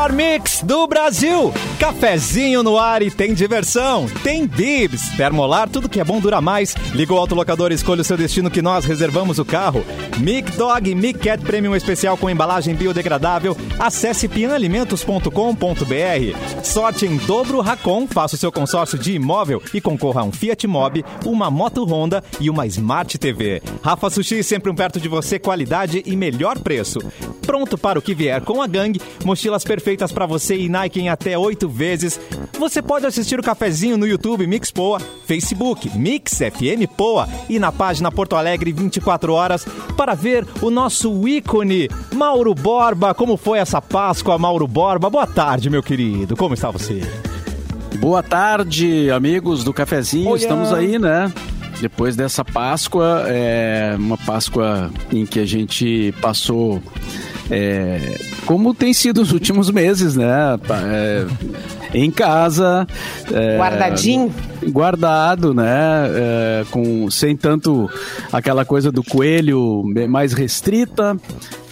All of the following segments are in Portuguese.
melhor mix do Brasil. Cafezinho no ar e tem diversão. Tem bibs. Termolar, tudo que é bom dura mais. Liga o autolocador escolha o seu destino que nós reservamos o carro. Mic Dog Mic Cat Premium especial com embalagem biodegradável. Acesse pianalimentos.com.br. Sorte em dobro Racon. Faça o seu consórcio de imóvel e concorra a um Fiat Mobi, uma moto Honda e uma Smart TV. Rafa Sushi, sempre um perto de você, qualidade e melhor preço. Pronto para o que vier com a gangue, mochilas perfeitas para você e Nike em até oito vezes. Você pode assistir o cafezinho no YouTube Mix Poa, Facebook Mix FM Poa e na página Porto Alegre 24 horas para ver o nosso ícone Mauro Borba. Como foi essa Páscoa, Mauro Borba? Boa tarde, meu querido. Como está você? Boa tarde, amigos do cafezinho. Olha. Estamos aí, né? Depois dessa Páscoa, é uma Páscoa em que a gente passou é, como tem sido os últimos meses, né? É, em casa. é, Guardadinho? Guardado, né? É, com, sem tanto aquela coisa do coelho mais restrita.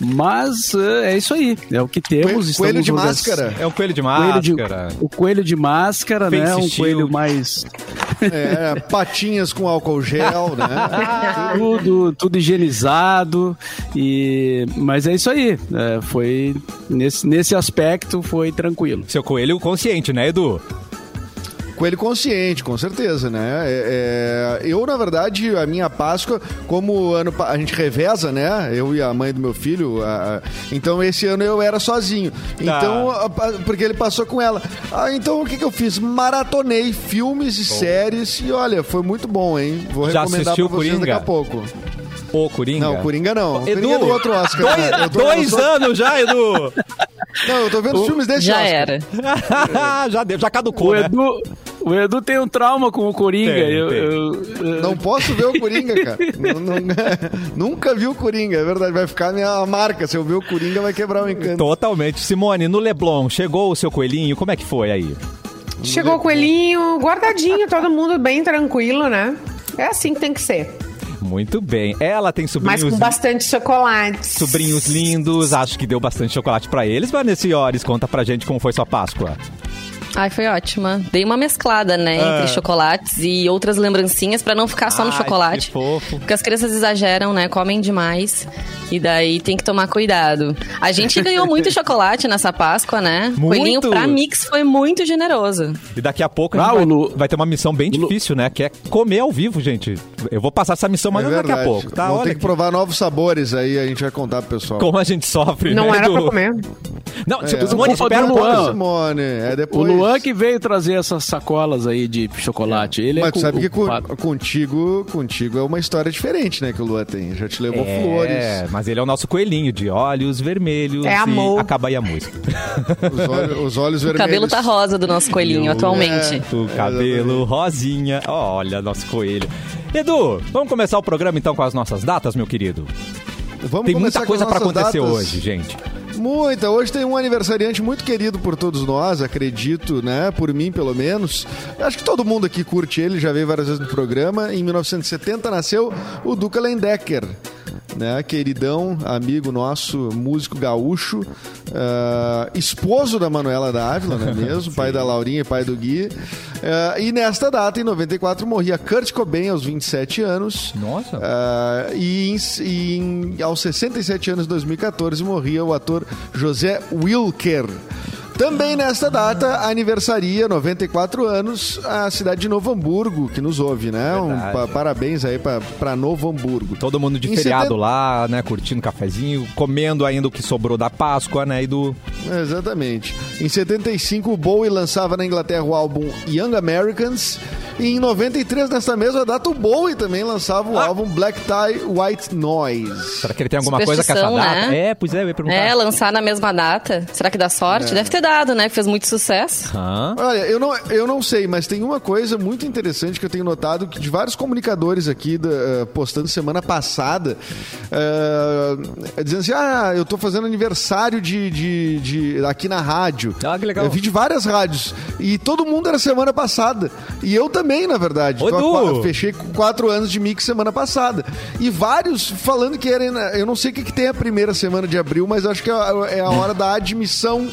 Mas é, é isso aí. É o que temos. Coelho de no- máscara. É um coelho de Coelho de- máscara. o coelho de máscara, Face né? Um shield. coelho mais. É, patinhas com álcool gel, né? tudo, tudo higienizado. E, mas é isso aí. É, foi nesse, nesse aspecto foi tranquilo. Seu coelho consciente, né, Edu? Coelho consciente, com certeza, né? É, é, eu, na verdade, a minha Páscoa, como ano a gente reveza, né? Eu e a mãe do meu filho. a- a- então, esse ano eu era sozinho. Então, a- a- porque ele passou com ela. Ah, então, o que, que eu fiz? Maratonei filmes e séries e olha, foi muito bom, hein? Vou Já recomendar pra vocês Coringa? daqui a pouco. Ô, Coringa. Não, Coringa não. Edu, Coringa é do outro Oscar. dois, né? Tô- dois anos já, Edu. Não, eu tô vendo os filmes desse Já Oscar. era. já deu, já caducou, O né? Edu, o Edu tem um trauma com o Coringa. Tem, eu, tem. eu- eu- Não posso ver o Coringa, cara. Não- não- nunca vi o Coringa, é verdade. Vai ficar minha marca. Se eu ver o Coringa, vai quebrar o encanto. Totalmente. Simone, no Leblon, chegou o seu coelhinho? Como é que foi aí? Chegou o coelhinho guardadinho, todo mundo bem tranquilo, né? É assim que tem que ser. Muito bem. Ela tem Mas sobrinhos, com bastante chocolate. sobrinhos lindos. Acho que deu bastante chocolate pra eles. Vanessa Iores, conta pra gente como foi sua Páscoa. Ai, foi ótima. Dei uma mesclada, né, Ah. entre chocolates e outras lembrancinhas pra não ficar só no Ai, chocolate. que fofo. Porque as crianças exageram, né, comem demais. E daí tem que tomar cuidado. A gente ganhou muito chocolate nessa Páscoa, né? Muito. Coelhinho pra mix foi muito generoso. E daqui a pouco a Ah, gente vai, o Lu- vai ter uma missão bem Lu- difícil, né? Que é comer ao vivo, gente. Eu vou passar essa missão, mas é não daqui a pouco, tá? Vamos ter que provar novos sabores aí, a gente vai contar pro pessoal. como a gente sofre, Não né? era Edu? pra comer. Não, É, Simone, espera um do pouco. Simone, é o depois. Luan que veio trazer essas sacolas aí de chocolate. Ele Mas é tu sabe que cu- co- culpado. contigo, contigo é uma história diferente, né? Que o Luan tem. Já te levou É, flores. mas ele é o nosso coelhinho de olhos vermelhos É e amor. acaba aí a música. Os olhos, os olhos O vermelhos. cabelo tá rosa do nosso coelhinho atualmente. O cabelo rosinha. Olha, nosso coelho. Edu, vamos começar o programa então com as nossas datas, meu querido? Vamos Tem muita com coisa nossas acontecer datas. hoje, gente. Muita. Hoje tem um aniversariante muito querido por todos nós, acredito, né? Por mim, pelo menos. Acho que todo mundo aqui curte ele, já veio várias vezes no programa. Em 1970 nasceu o Duca Lendecker. Né, queridão, amigo nosso, músico gaúcho, ah, esposo da Manuela Dávila, não é mesmo? pai da Laurinha e pai do Gui. Ah, e nesta data, em 94, morria Kurt Cobain aos 27 anos. Nossa. Ah, e, em- e em- aos 67 anos de 2014 morria o ator José Wilker. Também nesta data aniversaria 94 anos a cidade de Novo Hamburgo, que nos ouve, né? Um pa- parabéns aí para Novo Hamburgo. Todo mundo de Em feriado 70 lá, né? Curtindo cafezinho, comendo ainda o que sobrou da Páscoa, né? E do. Exatamente. Em 75, o Bowie lançava na Inglaterra o álbum Young Americans. E em 93, nessa mesma data, o Bowie também lançava o Ah. álbum Black Tie White Noise. Será que ele tem alguma coisa com essa data? né? É, pois é, eu ia perguntar. É, lançar na mesma data. Será que dá sorte? Deve ter dado, né? Que fez muito sucesso. Hã? Olha, eu não, eu não sei, mas tem uma coisa muito interessante que eu tenho notado que de vários comunicadores aqui da, eh, postando semana passada, eh, dizendo assim: ah, eu tô fazendo aniversário de, de, de- aqui na rádio. Ah, que legal. Eu vi de várias rádios. E todo mundo era semana passada. E eu também, na verdade. Ô, Edu! qua- fechei com quatro anos de mix semana passada. E vários falando que era. Eu não sei o que, que tem a primeira semana de abril, mas acho que é a- é a hora da admissão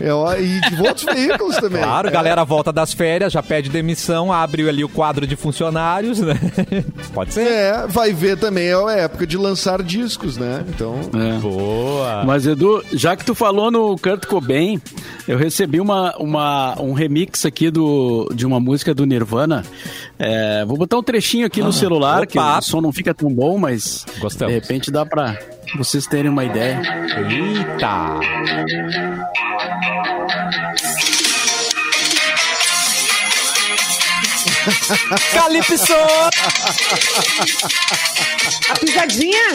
É, e de outros veículos também. Claro, É. galera volta das férias, já pede demissão, abre ali o quadro de funcionários, né? Pode ser. É, vai ver também, é a época de lançar discos, né? Então, É. Boa. Mas, Edu, já que tu falou no Kurt Cobain, eu recebi uma, uma, um remix aqui do, de uma música do Nirvana. É, vou botar um trechinho aqui no celular, que opa. o som não fica tão bom, mas Gostamos. de repente dá pra vocês terem uma ideia. Eita! Calypso! A pisadinha?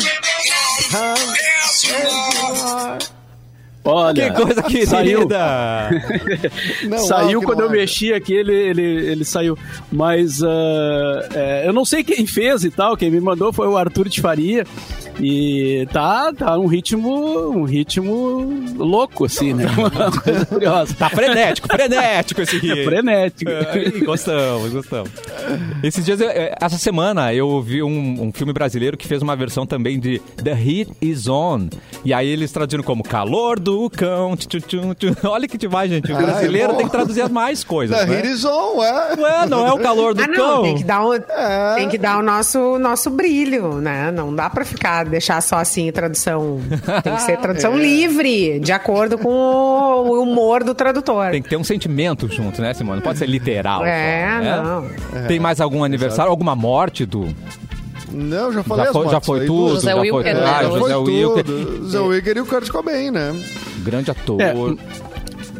Olha, Que coisa saiu, querida! não, saiu que quando eu mexi aqui, ele, ele, ele saiu. Mas ah, é, eu não sei quem fez e tal, quem me mandou foi o Arthur de Faria. E tá, tá um ritmo, um ritmo louco, assim, né? Uma coisa curiosa. Tá frenético, frenético esse ritmo. Frenético. Ai, gostamos, gostamos. Esses dias, eu- eh, essa semana, eu vi um, um filme brasileiro que fez uma versão também de The Heat Is On. E aí eles traduziram como Calor do Cão. tchu, tchu, tchu. Olha que demais, gente. O Ah, é brasileiro tem que traduzir mais coisas. Da né? Horizon, é. Ué, não é o calor do Ah, não, cão? tem que dar, um, É. tem que dar o nosso, nosso brilho, né? Não dá pra ficar, deixar só assim tradução. Tem que ser tradução livre, de acordo com o humor do tradutor. Tem que ter um sentimento junto, né, Simone? Não pode ser literal. É, só, né? não. Tem mais algum aniversário, alguma morte do. Não, já falei Já as foi, já foi tudo. José já foi Wilker, né? Ah, Já José foi Wilker, tudo. José Wilker e o Kurt Cobain, né? grande ator. É,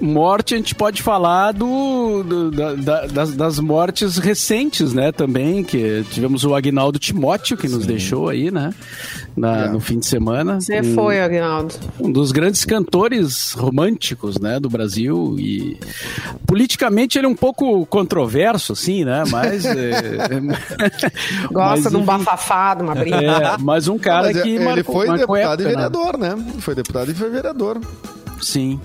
morte, a gente pode falar do, do- da- da- das, das mortes recentes, né? Também, que tivemos o Agnaldo Timóteo, que nos deixou aí, né? Na- É. No fim de semana. Você Um- foi, Aguinaldo. um dos grandes cantores românticos, né, do Brasil e politicamente ele é um pouco controverso, assim, né, mas é, Gosta mas, de um de uma briga. é, mas um cara Mas que ele marcou, foi marcou deputado época, e né? vereador, né? Foi deputado e foi vereador. Sim.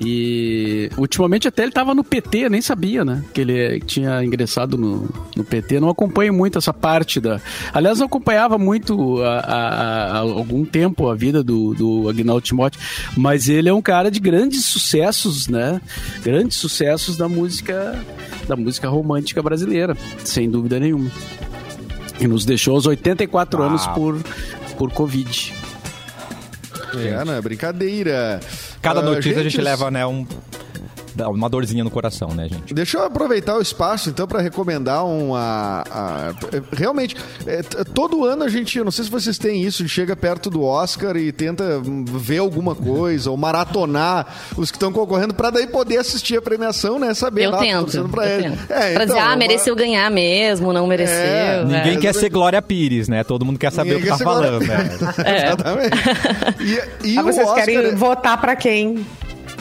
E ultimamente até ele estava no PT, nem sabia, né? Que ele tinha ingressado no, no PT. Não acompanho muito essa parte da. Aliás, não acompanhava muito há, há- há algum tempo a vida do, do Agnaldo Timóteo, mas ele é um cara de grandes sucessos, né? Grandes sucessos da música da música romântica brasileira, sem dúvida nenhuma. E nos deixou aos 84 Uau. anos por, por Covid. É, não é brincadeira. Cada Ah, notícia a gente gente, leva, né, um, dá uma dorzinha no coração, né, gente? Deixa eu aproveitar o espaço, então, para recomendar um. a- realmente, é, todo ano a gente, eu não sei se vocês têm isso, chega perto do Oscar e tenta ver alguma coisa, ou maratonar os que estão concorrendo, para daí poder assistir a premiação, né? Saber Eu lá, tento. pra eu ele. tento. É, pra dizer, então, ah, mereceu ganhar mesmo, não mereceu. É, né? Ninguém quer ser Glória Pires, né? Todo mundo quer saber Ninguém o que tá ser Glória falando, né? É. Exatamente. E, e Ah, o vocês Oscar. querem votar pra quem?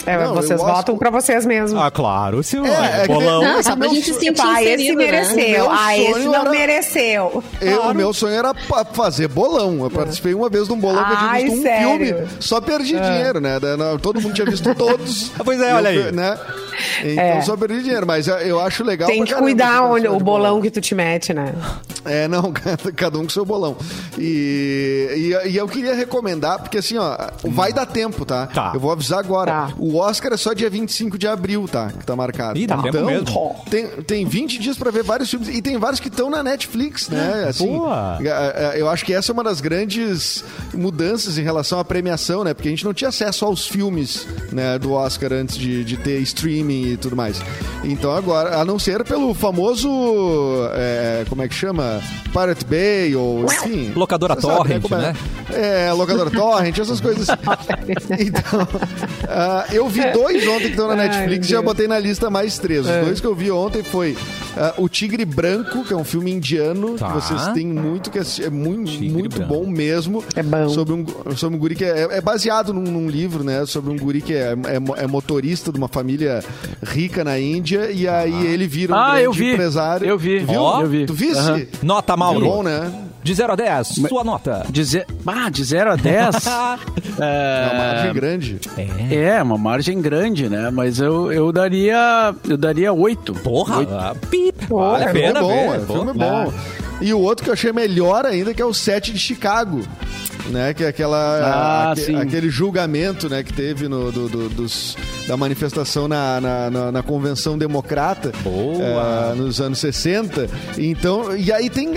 É, Não, vocês votam pra vocês mesmos. Ah, claro, Silvio. É, é que- bolão. Não, só pra gente se sonho- sentir ah, esse inserido, né? O mereceu. meu Ah, esse não era- mereceu. Eu, Claro. O meu sonho era fazer bolão. Eu participei uma vez de um bolão que eu tinha visto um sério? filme. Só perdi dinheiro, né? Todo mundo tinha visto todos. Pois é, eu olha aí. Né? Então É. só perdi dinheiro. Mas eu- acho legal Tem que cuidar esse onde, o bolão que tu te mete, né? É, não, cada, um com seu bolão. E, e, e eu queria recomendar, porque assim, ó, vai dar tempo, tá? Tá. Eu vou avisar agora. Tá. O Oscar é só dia 25 de abril, tá? Que tá marcado. Ih, dá tempo mesmo. Tem, tem 20 dias pra ver vários filmes. E tem vários que estão na Netflix, né? Assim, Boa. é, é, Eu acho que essa é uma das grandes mudanças em relação à premiação, né? Porque a gente não tinha acesso aos filmes né, do Oscar antes de, de ter streaming e tudo mais. Então agora, a não ser pelo famoso. é, como é que chama? Pirate Bay, ou enfim. Locadora você sabe, Torrent, como é? né? É, locadora Torrent, essas coisas assim. Então, ah, eu vi dois ontem que estão na Ai, Netflix e já botei na lista mais três. Os É. dois que eu vi ontem foi ah, O Tigre Branco, que é um filme indiano, Tá. que vocês têm muito que assistir. É muito, Tigre muito Branco. bom mesmo. É bom. Sobre um, sobre um guri que é, é baseado num, num livro, né? Sobre um guri que é, é é motorista de uma família rica na Índia e aí ele vira um Ah, grande eu vi. empresário. Eu vi. Tu viu? Ó, eu vi. Tu viste? Aham. Nota, É Mauro. bom, né? De 0 a 10, sua nota. De, ze... ah, de 0 a 10. É uma margem é, grande. é, uma margem grande, né? Mas eu, eu daria. Eu daria 8. Porra, ah, pip. Vale a É filme pena bom, é filme bom. E o outro que eu achei melhor ainda, que é o set de Chicago. Né, que é aquela, Ah, aque- sim. aquele julgamento né, que teve no, do- do- dos, da manifestação na, na, na- na Convenção Democrata Boa. eh, nos anos 60. Então, e aí tem,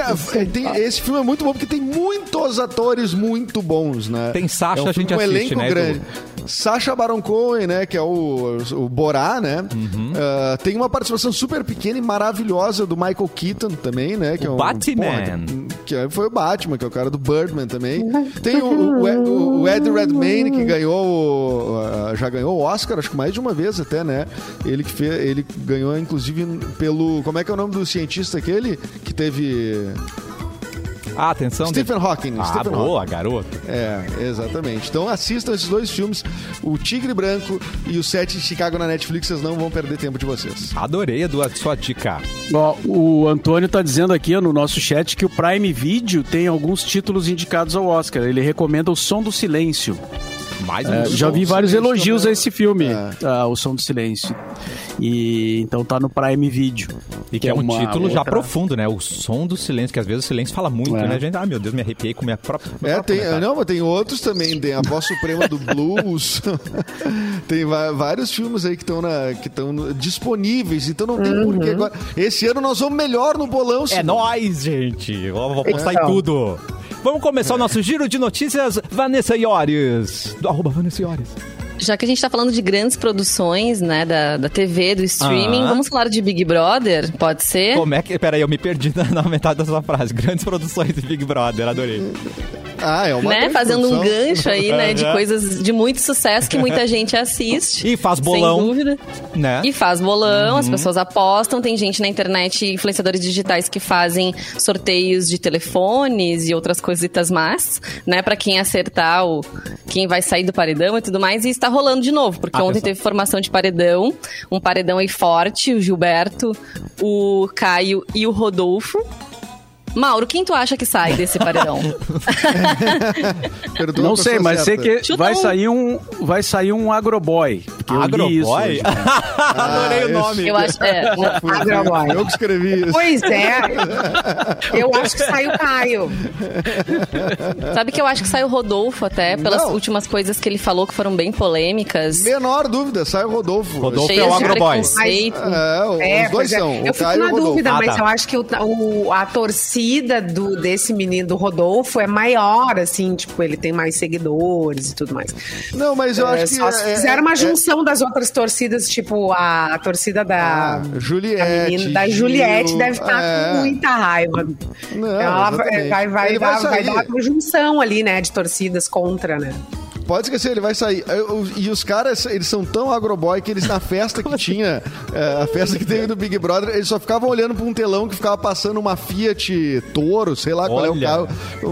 tem- esse filme é muito bom porque tem muitos atores muito bons, né? Tem Sacha, é um a gente um assiste, elenco né, grande. Sacha Baron Cohen, né, que é o, o Borá, né? Uhum. Ah, tem uma participação super pequena e maravilhosa do Michael Keaton também, né? Que O é um, Batman. porra, que é- foi o Batman, que é o cara do Birdman também. Tem o, o, Ed- o Ed Redmayne, que ganhou, o- já ganhou o Oscar, acho que mais de uma vez até, né? Ele que fez, ele ganhou, inclusive, pelo. Como é que é o nome do cientista aquele? Que teve. Ah, atenção. Stephen Hawking. Ah, Stephen Hawking. boa, garoto. É, exatamente. Então assistam esses dois filmes, O Tigre Branco e O Sete de Chicago na Netflix, vocês não vão perder tempo de vocês. Adorei a sua dica. Ó, o Antônio tá dizendo aqui no nosso chat que o Prime Video tem alguns títulos indicados ao Oscar. Ele recomenda O Som do Silêncio. Mais um. É, já vi vários elogios também. a esse filme, É. ah, O Som do Silêncio. E então tá no Prime Video. E que é um uma título já outra- profundo, né? O som do silêncio, que às vezes o silêncio fala muito, É. né, gente? Ah, meu Deus, me arrepiei com minha própria. É, próprio tem, comentário. não, mas tem outros também, tem a Voz Suprema do Blues. tem vários filmes aí que estão que estão disponíveis, então não tem porquê agora. Esse ano nós vamos melhor no bolão. É nóis, gente. Eu vou postar em Então. tudo. Vamos começar o nosso giro de notícias. Vanessa Iores. Do arroba Vanessa Iores. Já que a gente tá falando de grandes produções, né, da, da TV, do streaming, Ah. vamos falar de Big Brother? Pode ser? Como é que. Peraí, eu me perdi na, na metade da sua frase. Grandes produções de Big Brother, adorei. Ah, é uma né, fazendo um gancho aí, né, de coisas de muito sucesso que muita gente assiste. E faz bolão. Sem dúvida. Né? E faz bolão, Uhum. as pessoas apostam. Tem gente na internet, influenciadores digitais que fazem sorteios de telefones e outras coisitas más, né? Pra quem acertar o quem vai sair do paredão e tudo mais. E está rolando de novo, porque Atenção. ontem teve formação de paredão. Um paredão aí forte, o Gilberto, o Caio e o Rodolfo. Mauro, quem tu acha que sai desse paredão? Perdoa Não sei, mas sei certa. que Chuta vai um. sair um vai sair um agroboy. eu Agroboy? isso hoje. adorei o esse- nome. Eu acho, é, Agroboy. Eu que escrevi isso. Pois é. Eu acho que saiu Caio. Sabe que eu acho que saiu o Rodolfo até, pelas Não. últimas coisas que ele falou que foram bem polêmicas. Menor dúvida, sai o Rodolfo. Rodolfo cheias é o Agroboy. preconceito. É, o- É, os dois é. são. Eu o fico Caio na o Rodolfo. dúvida, Ah, mas tá. eu acho que o, o- a torcida do, desse menino, do Rodolfo, é maior, assim, tipo, ele tem mais seguidores e tudo mais. Não, mas eu É, acho que. só é- fizeram é- uma é- junção das outras torcidas, tipo a, a torcida da. Ah, Juliette, a menina, da Gil, Juliette deve estar é. com muita raiva. Não, Ela vai, vai, vai Ele dar, vai vai dar uma conjunção ali, né, de torcidas contra, né? Pode esquecer, ele vai sair. Eu- E os caras, eles são tão agroboy que eles, na festa que tinha, é, a festa que teve no Big Brother, eles só ficavam olhando pra um telão que ficava passando uma Fiat Toro, sei lá qual é o Olha. carro. Um-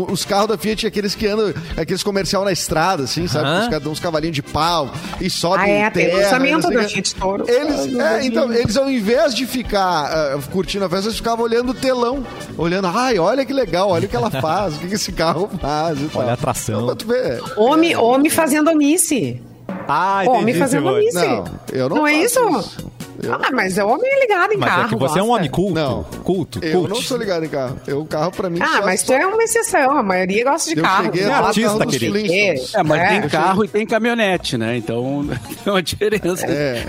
um- Os carros da Fiat, aqueles que andam, aqueles comercial na estrada, assim, sabe? Os caras dão uns cavalinhos de pau e sobem Ah, é, tem terra, lançamento da. Fiat Toro. Eles, é, então, eles ao invés de ficar ah, curtindo a festa, eles ficavam olhando o telão, olhando, ai, olha que legal, olha o que ela faz, o que, esse carro faz e tal. Olha a atração. Então. Homem, homem fazendo omisse. Ah, Homem entendi, fazendo Simone. Não, eu não é faço isso? isso. Ah, mas é homem ligado em Mas carro. é que você é um gosta. homem culto. Não. Culto, Eu cult. não sou ligado em carro. Eu, o carro pra mim Ah, só- mas só- tu é uma exceção. A maioria gosta de Eu carro. cheguei lá, artista, querido. É, mas É. tem carro e tem caminhonete, né? Então tem uma diferença. É,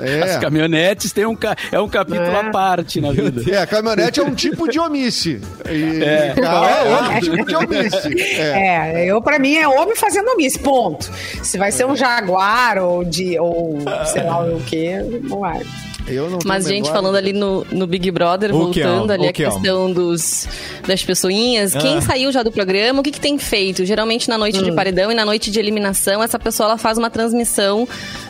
é. As caminhonetes têm um ca... é um capítulo É. à parte na vida. É, a caminhonete é um tipo de omisse. E É. carro é outro tipo de omisse. É. É, eu pra mim é homem fazendo omisse, ponto. Se vai ser um jaguar ou de ou sei lá o que, não vai. Eu não Mas, a gente, falando ali no, no Big Brother, O que é? voltando ali O a que é? questão dos, das pessoinhas, quem Ah. saiu já do programa, o que, que tem feito? Geralmente na noite Hum. de paredão e na noite de eliminação, essa pessoa ela faz uma transmissão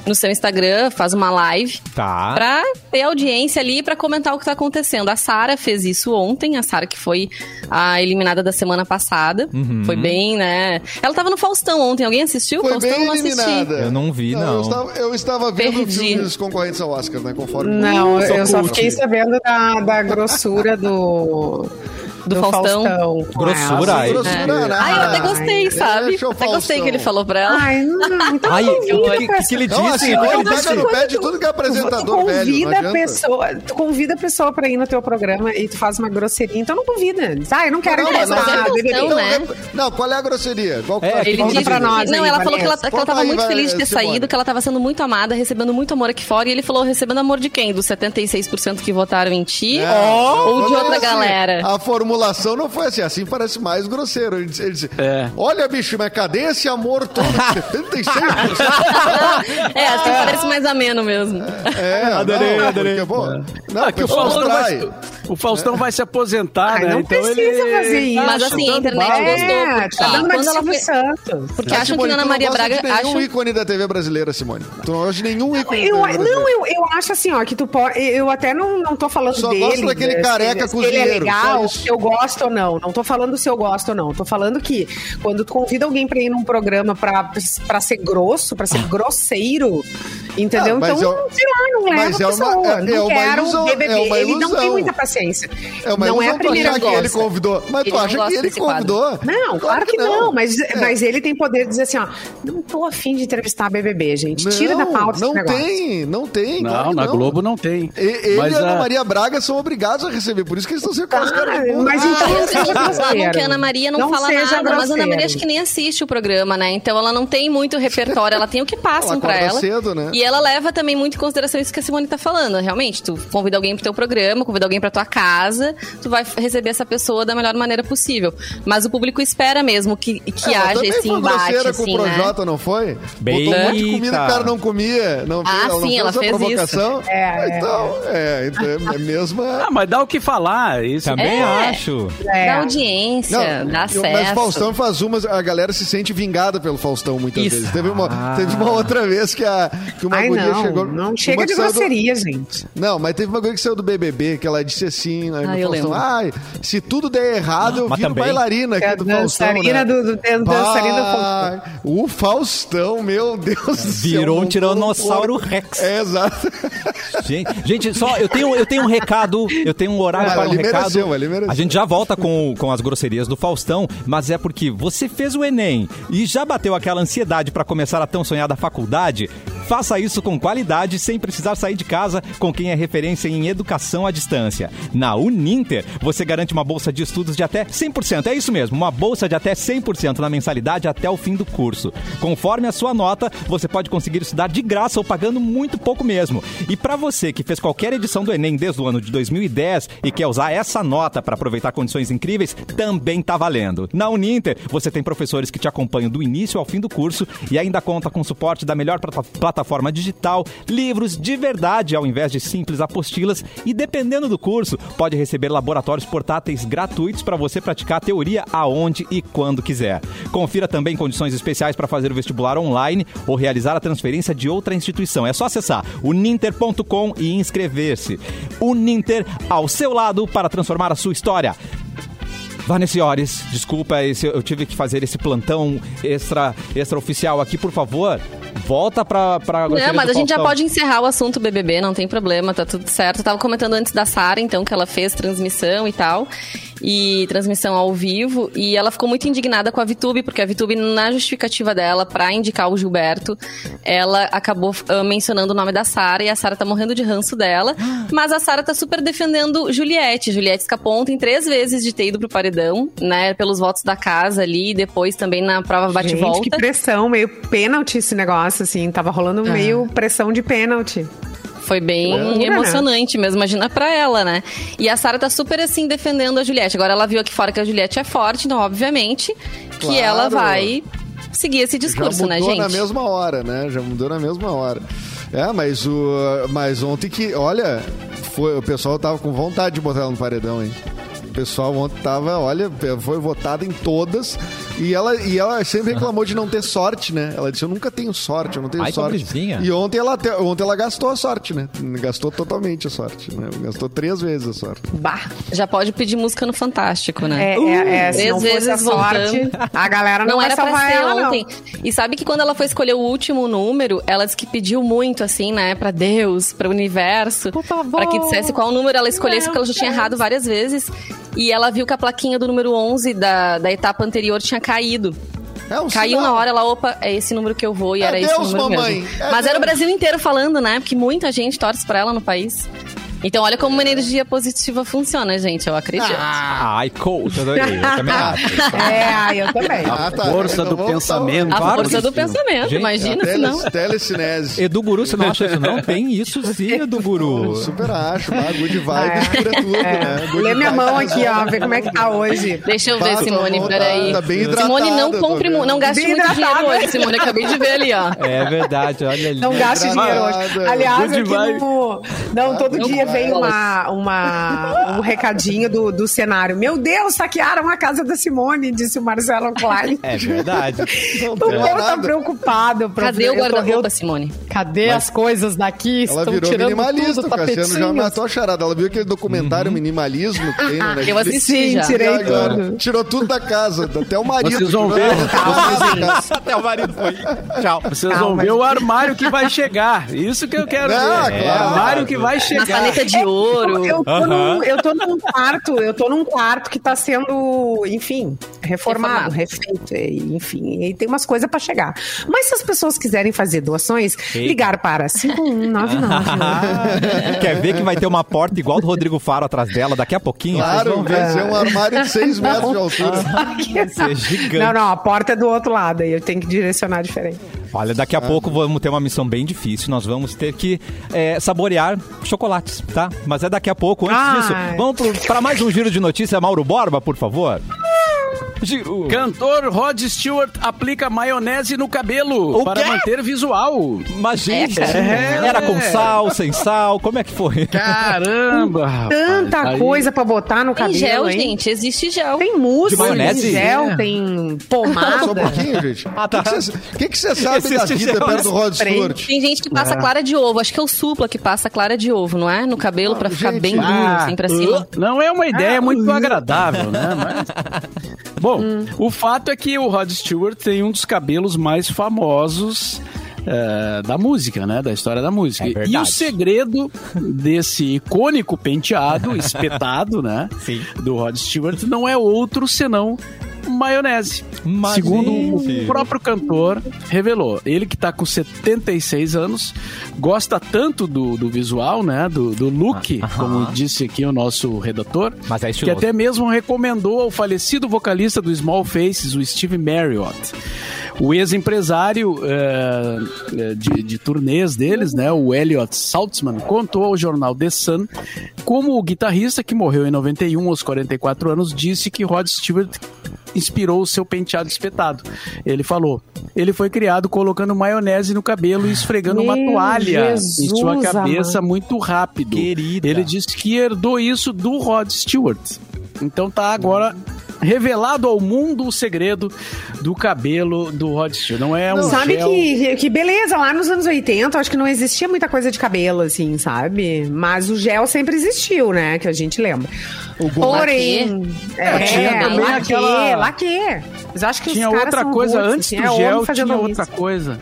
no seu Instagram, faz uma live Tá. pra ter audiência ali pra comentar o que tá acontecendo. A Sara fez isso ontem, a Sara que foi a eliminada da semana passada. Uhum. Foi bem, né? Ela tava no Faustão ontem, alguém assistiu? Foi Faustão bem não assisti. eliminada. Eu não vi, não. Eu estava, eu estava vendo Perdi. filmes concorrentes ao Oscar, né? Conforme Não, eu só fiquei sabendo da, da grossura do Do, Faustão. com Grossura, aí. Grossura, É. nada. Ai, eu até gostei, sabe? Deixa o Até gostei Faustão. que ele falou pra ela. Ai, não, então Ai, convida o a que, que, que ele Não, disse? assim, O que olha, ele pega no pé de tudo que é apresentador tu velho. convida não a pessoa, tu convida a pessoa pra ir no teu programa e tu faz uma grosseria, então não convida. Ah, eu não quero Não, entrevistar. mas é BBB. Faustão, Então, né? é- Não, qual é a grosseria? Qual É, ele disse pra grosseria? nós não, ela falou que ela, que ela tava muito feliz de ter saído, que ela tava sendo muito amada, recebendo muito amor aqui fora. E ele falou, recebendo amor de quem? Dos 76% que votaram em ti? É, ou não de outra assim. galera? A formulação não foi assim. Assim parece mais grosseiro. Ele disse, ele disse, É. olha, bicho, mas cadê esse amor todo? 76%. é, assim parece mais ameno mesmo. É, Adorei, não, adorei. porque, pô, não, Ah, que o Faustão, vai, o Faustão vai se aposentar, Ai, né? não então precisa ele fazer isso. Mas, assim, a internet balde. gostou, É, porque tá dando uma Silvio Santos. Porque acham Simone, que Ana tu não Maria gosta Braga... de nenhum Acham... ícone da TV brasileira, Simone. Tu não gosta de nenhum ícone Eu, da TV não, eu, eu acho assim, ó, que tu pode. Eu até não, não tô falando Só dele. gosto daquele careca se ele é só legal, eu gosto ou não. Não tô falando se eu gosto ou não. Tô falando que quando tu convida alguém pra ir num programa pra, pra ser grosso, pra ser grosseiro, entendeu? Ah, então, é- sei lá, não leva mas a é uma- pessoa. é- é não uma quero ilusão, BBB. é uma ele não tem muita paciência. É uma não é a primeira achar que ele convidou. Mas Ele tu não acha que ele quadro. convidou? Não, claro que não, mas, mas ele tem poder de dizer assim, ó, não tô afim de entrevistar a BBB, gente. Tira da pauta não esse negócio. tem, não tem. Não, claro na Globo não tem. E- Ele Mas e a Ana Maria Braga são obrigados a receber, por isso que eles estão sendo Ah, de mas então seja Reclamam grosseiro. que a Ana Maria não, Não fala nada, mas a Ana grosseiro. Maria acho que nem assiste o programa, né? Então ela não tem muito repertório, ela tem o que passam Ela pra ela. cedo, né? E ela leva também muito em consideração isso que a Simone tá falando. Realmente, tu convida alguém pro teu programa, convida alguém pra tua casa, tu vai receber essa pessoa da melhor maneira possível. Mas o público espera mesmo que, que Ela haja também esse foi embate, grosseira assim, com o né? Projota, não foi? Bem- Botou um monte de comida que o cara não comia. Não Ah, fez, não sim, fez ela fez provocação. isso. É, é. então, é, então é a mesma... Ah, mas dá o que falar. Isso Também É. acho. É. Dá audiência, dá eu- acesso. mas Faustão faz umas, a galera se sente vingada pelo Faustão muitas Isso. vezes. Teve uma, Ah. teve uma outra vez que, a, que uma Ai, guria não, chegou. não chega de saiu do- grosseria, gente. Não, mas teve uma guria que saiu do BBB, que ela disse assim, né, Ah, no eu Faustão, ai, se tudo der errado, eu Mas viro também- bailarina aqui É a do Faustão, né? do- do- dan- dançarina do Faustão. O Faustão, meu Deus do céu. Virou um tiranossauro. Rex. É, exato. Gente, gente, só eu tenho, eu tenho um recado, eu tenho um horário Ah, para um recado. mereceu, ele mereceu. A gente já volta com, com as grosserias do Faustão, mas é porque você fez o Enem e já bateu aquela ansiedade para começar a tão sonhada faculdade. Faça isso com qualidade, sem precisar sair de casa, com quem é referência em educação à distância. Na Uninter, você garante uma bolsa de estudos de até 100%. É isso mesmo, uma bolsa de até 100% na mensalidade até o fim do curso. Conforme a sua nota, você pode conseguir estudar de graça ou pagando muito pouco mesmo. E para você que fez qualquer edição do Enem desde o ano de 2010 e quer usar essa nota para aproveitar condições incríveis, também tá valendo. Na Uninter, você tem professores que te acompanham do início ao fim do curso e ainda conta com suporte da melhor plata- plataforma digital, livros de verdade ao invés de simples apostilas e dependendo do curso, pode receber laboratórios portáteis gratuitos para você praticar a teoria aonde e quando quiser. Confira também condições especiais para fazer o vestibular online ou realizar a transferência de outra instituição. É só acessar uninter.com e inscrever-se. Uninter ao seu lado para transformar a sua história. Vanessiores, desculpa, esse- eu tive que fazer esse plantão extra, extra oficial aqui, por favor. Volta pra, pra Não, mas a gente já pode encerrar o assunto BBB, não tem problema, tá tudo certo. Eu tava comentando antes da Sara, então, que ela fez transmissão e tal, e transmissão ao vivo, e ela ficou muito indignada com a Vitube, porque a Vitube, na justificativa dela pra indicar o Gilberto, ela acabou ah, mencionando o nome da Sara, e a Sara tá morrendo de ranço dela, mas a Sara tá super defendendo Juliette. Juliette escapou ontem três vezes de ter ido pro paredão, né, pelos votos da casa ali, e depois também na prova bate-volta. que pressão, meio pênalti esse negócio, assim. Tava rolando meio pressão de pênalti. Foi bem Loucura, emocionante mesmo, imagina pra ela, né? E a Sara tá super assim defendendo a Juliette. Agora ela viu aqui fora que a Juliette é forte, então obviamente que Claro. essa vai seguir esse discurso, Já né, mudou gente? na mesma hora, né? Já mudou na mesma hora. É, mas, o, mas ontem que, olha, foi, o pessoal tava com vontade de botar ela no paredão, hein? O pessoal ontem tava, olha, foi votada em todas e ela, e ela sempre reclamou de não ter sorte, né? Ela disse, eu nunca tenho sorte, eu não tenho Ai, sorte. E ontem ela, te- ontem ela gastou a sorte, né? Gastou totalmente a sorte, né? Gastou três vezes a sorte. Bah. Já pode pedir música no Fantástico, né? É, é, é, se Três não fosse a vezes sorte, voltando. a galera não, Não era pra ser ela, ontem. E sabe que quando ela foi escolher o último número, ela disse que pediu muito, assim, né, pra Deus, pra universo, pra que dissesse qual número ela escolhesse, porque ela já tinha errado várias vezes. E ela viu que a plaquinha do número 11 da, da etapa anterior tinha caído. É um Caiu sinal. na hora, ela, opa, é esse número que eu vou e É era esse Deus, número mamãe, mesmo. é Mas era o Deus. Brasil inteiro falando, né? Porque muita gente torce pra ela no país. Então olha como uma energia positiva funciona, gente, eu acredito. Ai, coach, adorei. Eu também acho. É, eu também. Ah, tá. Força do pensamento. a força do pensamento, Gente, imagina se Tele, não. telecinese. Edu Guru, você não acha isso não? Tem isso sim, Edu Guru. Eu super acho, ah, good vibes É. cura tudo, né? Good Lê minha mão aqui, ó, ver como é que tá hoje. Deixa eu ver, Bah, Simone, tua mão peraí. tá- tá bem Simone, não compre, não gaste Bem muito dinheiro hoje, Simone, acabei de ver ali, ó. É verdade, olha ali. Não gaste dinheiro hoje. Aliás, aqui no... Não, todo dia bolas. uma, uma, um recadinho do, do cenário. Meu Deus, saquearam a casa da Simone, disse o Marcelo Klein. É verdade. Não O povo tá preocupado. Cadê o guarda-roupa, Simone? Cadê as coisas daqui? Ela Estão virou tirando minimalista, tudo, o Cassiano já matou a charada. Ela viu aquele documentário Minimalismo que tem na Eu assisti Sim, já. tirei E agora, tudo. Tirou tudo da casa, até o marido. Vocês vão ver. tudo casa. Até o marido foi. Tchau. Vocês Calma, vão ver o armário que vai chegar. Isso que eu quero Ah, ver. É, claro. armário que vai chegar. De ouro. Eu tô, Aham. num, eu tô num quarto, eu tô num quarto que tá sendo, enfim, reformado, Reformado. refeito, enfim, e tem umas coisas pra chegar. Mas se as pessoas quiserem fazer doações, ligar para 5199. Quer ver que vai ter uma porta igual do Rodrigo Faro atrás dela daqui a pouquinho? Claro, vão ver. vai ser um armário de 6 metros de altura. Vai ser gigante. Não, não, a porta é do outro lado, aí eu tenho que direcionar diferente. Olha, daqui a pouco vamos ter uma missão bem difícil. Nós vamos ter que é, saborear chocolates, tá? Mas é daqui a pouco. Antes Ai. disso, vamos para mais um giro de notícia. Mauro Borba, por favor. Giro. Cantor Rod Stewart aplica maionese no cabelo O para quê? manter visual. Mas, gente, É. era com sal, sem sal? Como é que foi? Caramba! rapaz. Tanta Aí- coisa pra botar no Tem cabelo, gel, hein? gente, existe gel. Tem mousse, De maionese? tem gel, É. tem Só um pomada. pouquinho, gente. Ah, tá. O que você sabe da Existe vida gel perto do Rod spray. Stewart? Tem gente que passa clara de ovo. Acho que é o supla que passa clara de ovo, não é? No cabelo pra ficar gente. bem duro, Ah, assim, pra cima. Não é uma ideia muito agradável, né? Mas... Bom, o fato é que o Rod Stewart tem um dos cabelos mais famosos eh, da música, né? Da história da música. É e o segredo desse icônico penteado, espetado, né? Sim. Do Rod Stewart não é outro senão maionese. Mas, Segundo gente. o próprio cantor revelou, ele que tá com 76 anos, gosta tanto do, do visual, né, do, do look, como disse aqui o nosso redator, Mas é que até mesmo recomendou ao falecido vocalista do Small Faces, o Steve Marriott. O ex-empresário eh, eh, de, de turnês deles, né, o Elliot Saltzman, contou ao jornal The Sun como o guitarrista que morreu em 91 aos 44 anos disse que Rod Stewart inspirou o seu penteado espetado. Ele falou: ele foi criado colocando maionese no cabelo e esfregando uma Meu toalha em sua Jesus, cabeça amado. muito rápido. Querida. Ele disse que herdou isso do Rod Stewart. Então tá agora revelado ao mundo o segredo do cabelo do Rod Stewart. Não é um Sabe gel... que, que beleza, lá nos anos 80, acho que não existia muita coisa de cabelo, assim, sabe? Mas o gel sempre existiu, né? Que a gente lembra. Porém, é, tinha também laque, aquela- laque. Mas acho que Tinha outra coisa antes assim, do é gel, tinha isso. outra coisa.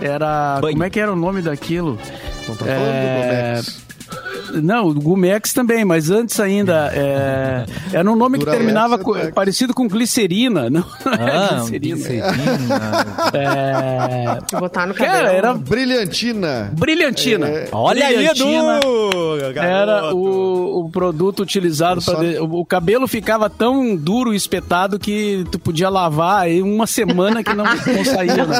Era. Banho. Como é que era o nome daquilo? Não tá falando É. Não, o Gumex também, mas antes ainda é, era um nome que terminava é co- Tex. parecido com glicerina, não, não Ah, glicerina. glicerina. É, De botar no cabelo. cara, era Brilhantina. brilhantina. É. Olha aí, Edu! Era o, o produto utilizado Só- para o cabelo ficava tão duro e espetado que tu podia lavar em uma semana que não, não saía. Né?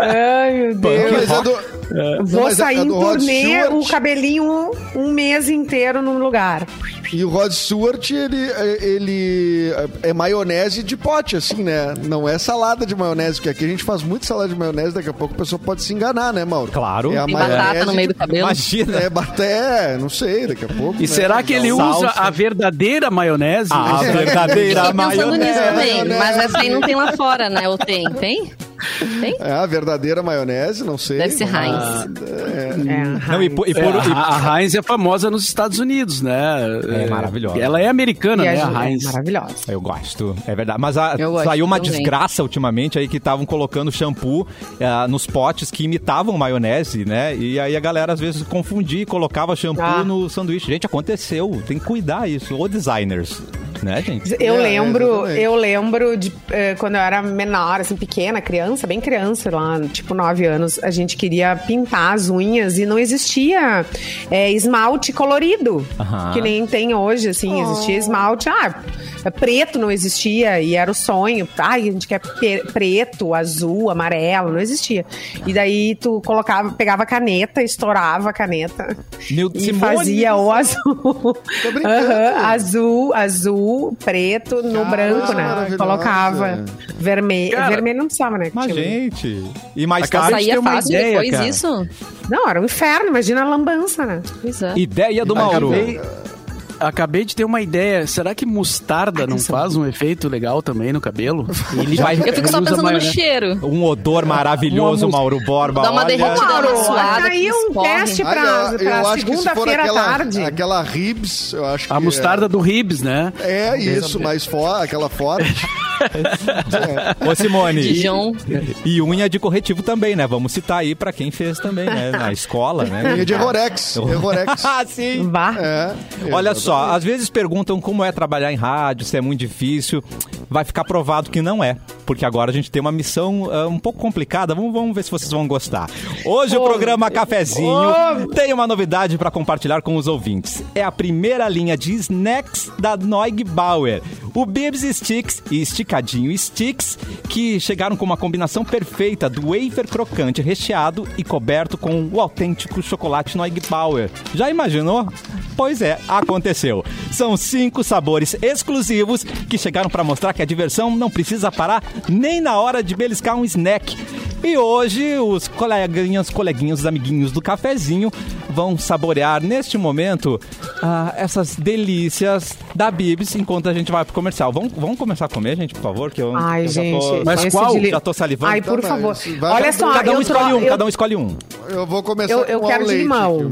Ai, meu Deus. Mas é do, Vou mas sair é em turnê, o cabelinho um mês inteiro num lugar. E o Rod Stewart, ele, ele é maionese de pote, assim, né? Não é salada de maionese, porque aqui a gente faz muito salada de maionese, daqui a pouco a pessoa pode se enganar, né, Mauro? Claro. É a Tem batata no meio do de- cabelo. Imagina. É, baté, não sei, daqui a pouco. E né? será que ele Salsa. usa a verdadeira maionese? A verdadeira Tô pensando nisso maionese. também, maionese. mas essa aí não tem lá fora, né? Ou tem? Tem? Tem? É a verdadeira maionese, não sei. Deve ser mas- Heinz. É, Não, e, por- e por- É, a, a Heinz é famosa nos Estados Unidos, né? É maravilhosa. Ela é americana, E né? a- é Heinz. maravilhosa. Eu gosto, é verdade. Mas a- gosto saiu uma também. desgraça ultimamente aí que estavam colocando shampoo ah, nos potes que imitavam maionese, né? E aí a galera às vezes confundia e colocava shampoo Ah. no sanduíche. Gente, aconteceu. Tem que cuidar isso. Ou designers, né, gente? Eu É, lembro, exatamente. eu lembro de eh, quando eu era menor, assim, pequena, criança, bem criança, lá, tipo nove anos, a gente queria pintar as unhas e não existia eh, esmalte colorido, que nem tem hoje, assim, existia esmalte, ah, preto não existia e era o sonho, ai, a gente quer preto, azul, amarelo, não existia. E daí tu colocava, pegava a caneta, estourava a caneta Meu, e Simone, fazia o azul. brincando. Aham, azul, azul, preto no Cara, branco, né? Colocava vermelho. Cara, vermelho não precisava, né? Mas, Tinha- gente. E mais tarde. Saía uma fácil ideia, depois cara. isso? Não, era um inferno, imagina a lambança, né? Pois é. Ideia do Mauro. Acabei, acabei de ter uma ideia. Será que mostarda não faz um efeito legal também no cabelo? Ele vai, Eu fico só pensando no cheiro. Um odor maravilhoso, Uma Mauro Borba. Dá uma olha. derretida. Mauro, suada tá aí que um teste pra, pra segunda-feira à tarde. aquela ribs, eu acho que A mostarda do ribs, né? É, é isso, mais fora, aquela forte. Ô, Simone. Dijon. E unha de corretivo também, né? Vamos citar aí pra quem fez também, né? Na escola, né? E de Rorex. Rorex. ah, sim. Vá. É, Olha exatamente. Só, às vezes perguntam como é trabalhar em rádio, se é muito difícil. Vai ficar provado que não é, porque agora a gente tem uma missão ah, um pouco complicada. Vamos, vamos ver se vocês vão gostar. Hoje o programa Cafezinho tem uma novidade para compartilhar com os ouvintes. É a primeira linha de snacks da Noig Bauer. O Bibs Sticks e Esticadinho Sticks, que chegaram com uma combinação perfeita do wafer crocante recheado e coberto com o autêntico chocolate Noig Bauer. Já imaginou? Pois é, aconteceu. São cinco sabores exclusivos que chegaram para mostrar que a diversão não precisa parar nem na hora de beliscar um snack. E hoje os coleguinhas, coleguinhos, os amiguinhos do cafezinho vão saborear neste momento ah, essas delícias da Bibs enquanto a gente vai pro comercial. Vamos, vamos começar a comer, gente, por favor? Que eu, Ai, eu já gente. tô- Mas qual? de Já tô salivando. Ai, por Tá, favor. vai- Olha só, cada um escolhe um, eu- cada um escolhe um. Eu vou começar Eu- eu com quero ao de leite limão.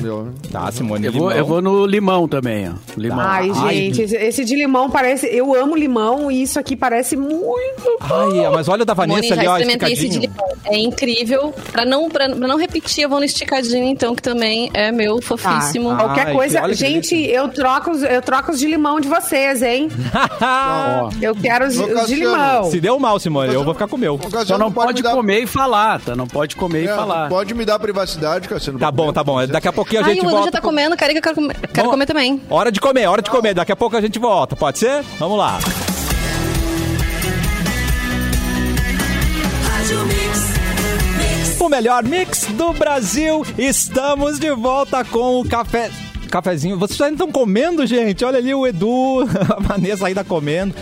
Tá, Simone, Eu vou, limão. eu vou no limão também, ó. Limão. Ai, gente, esse, esse de limão parece. Eu amo limão e isso aqui parece muito. Ai, mas olha o da Moni, Vanessa já ali, ó, esse limão. É incrível. Pra não, pra, pra não repetir, eu vou no esticadinho, então, que também é meu fofíssimo. Ah. Qualquer Ai, coisa. que- olha que gente, eu troco, os- eu troco os de limão de vocês, hein? Eu quero os, os de limão. Se deu mal, Simone, eu vou ficar com o meu. Cassiano, Só não pode me dar- comer e falar, tá? Não pode comer e É, falar. Pode me dar privacidade, Cassiano. Tá bom, tá bom. Daqui a pouquinho a Ai, gente o Edu volta. já tá com- comendo, quero que eu quero comer, quero Vamos- comer também. Hora de comer, hora de comer. Daqui a pouco a gente volta, pode ser? Vamos lá. O melhor mix do Brasil. Estamos de volta com o café. Cafezinho. Vocês ainda estão comendo, gente? Olha ali o Edu, a Vanessa ainda comendo.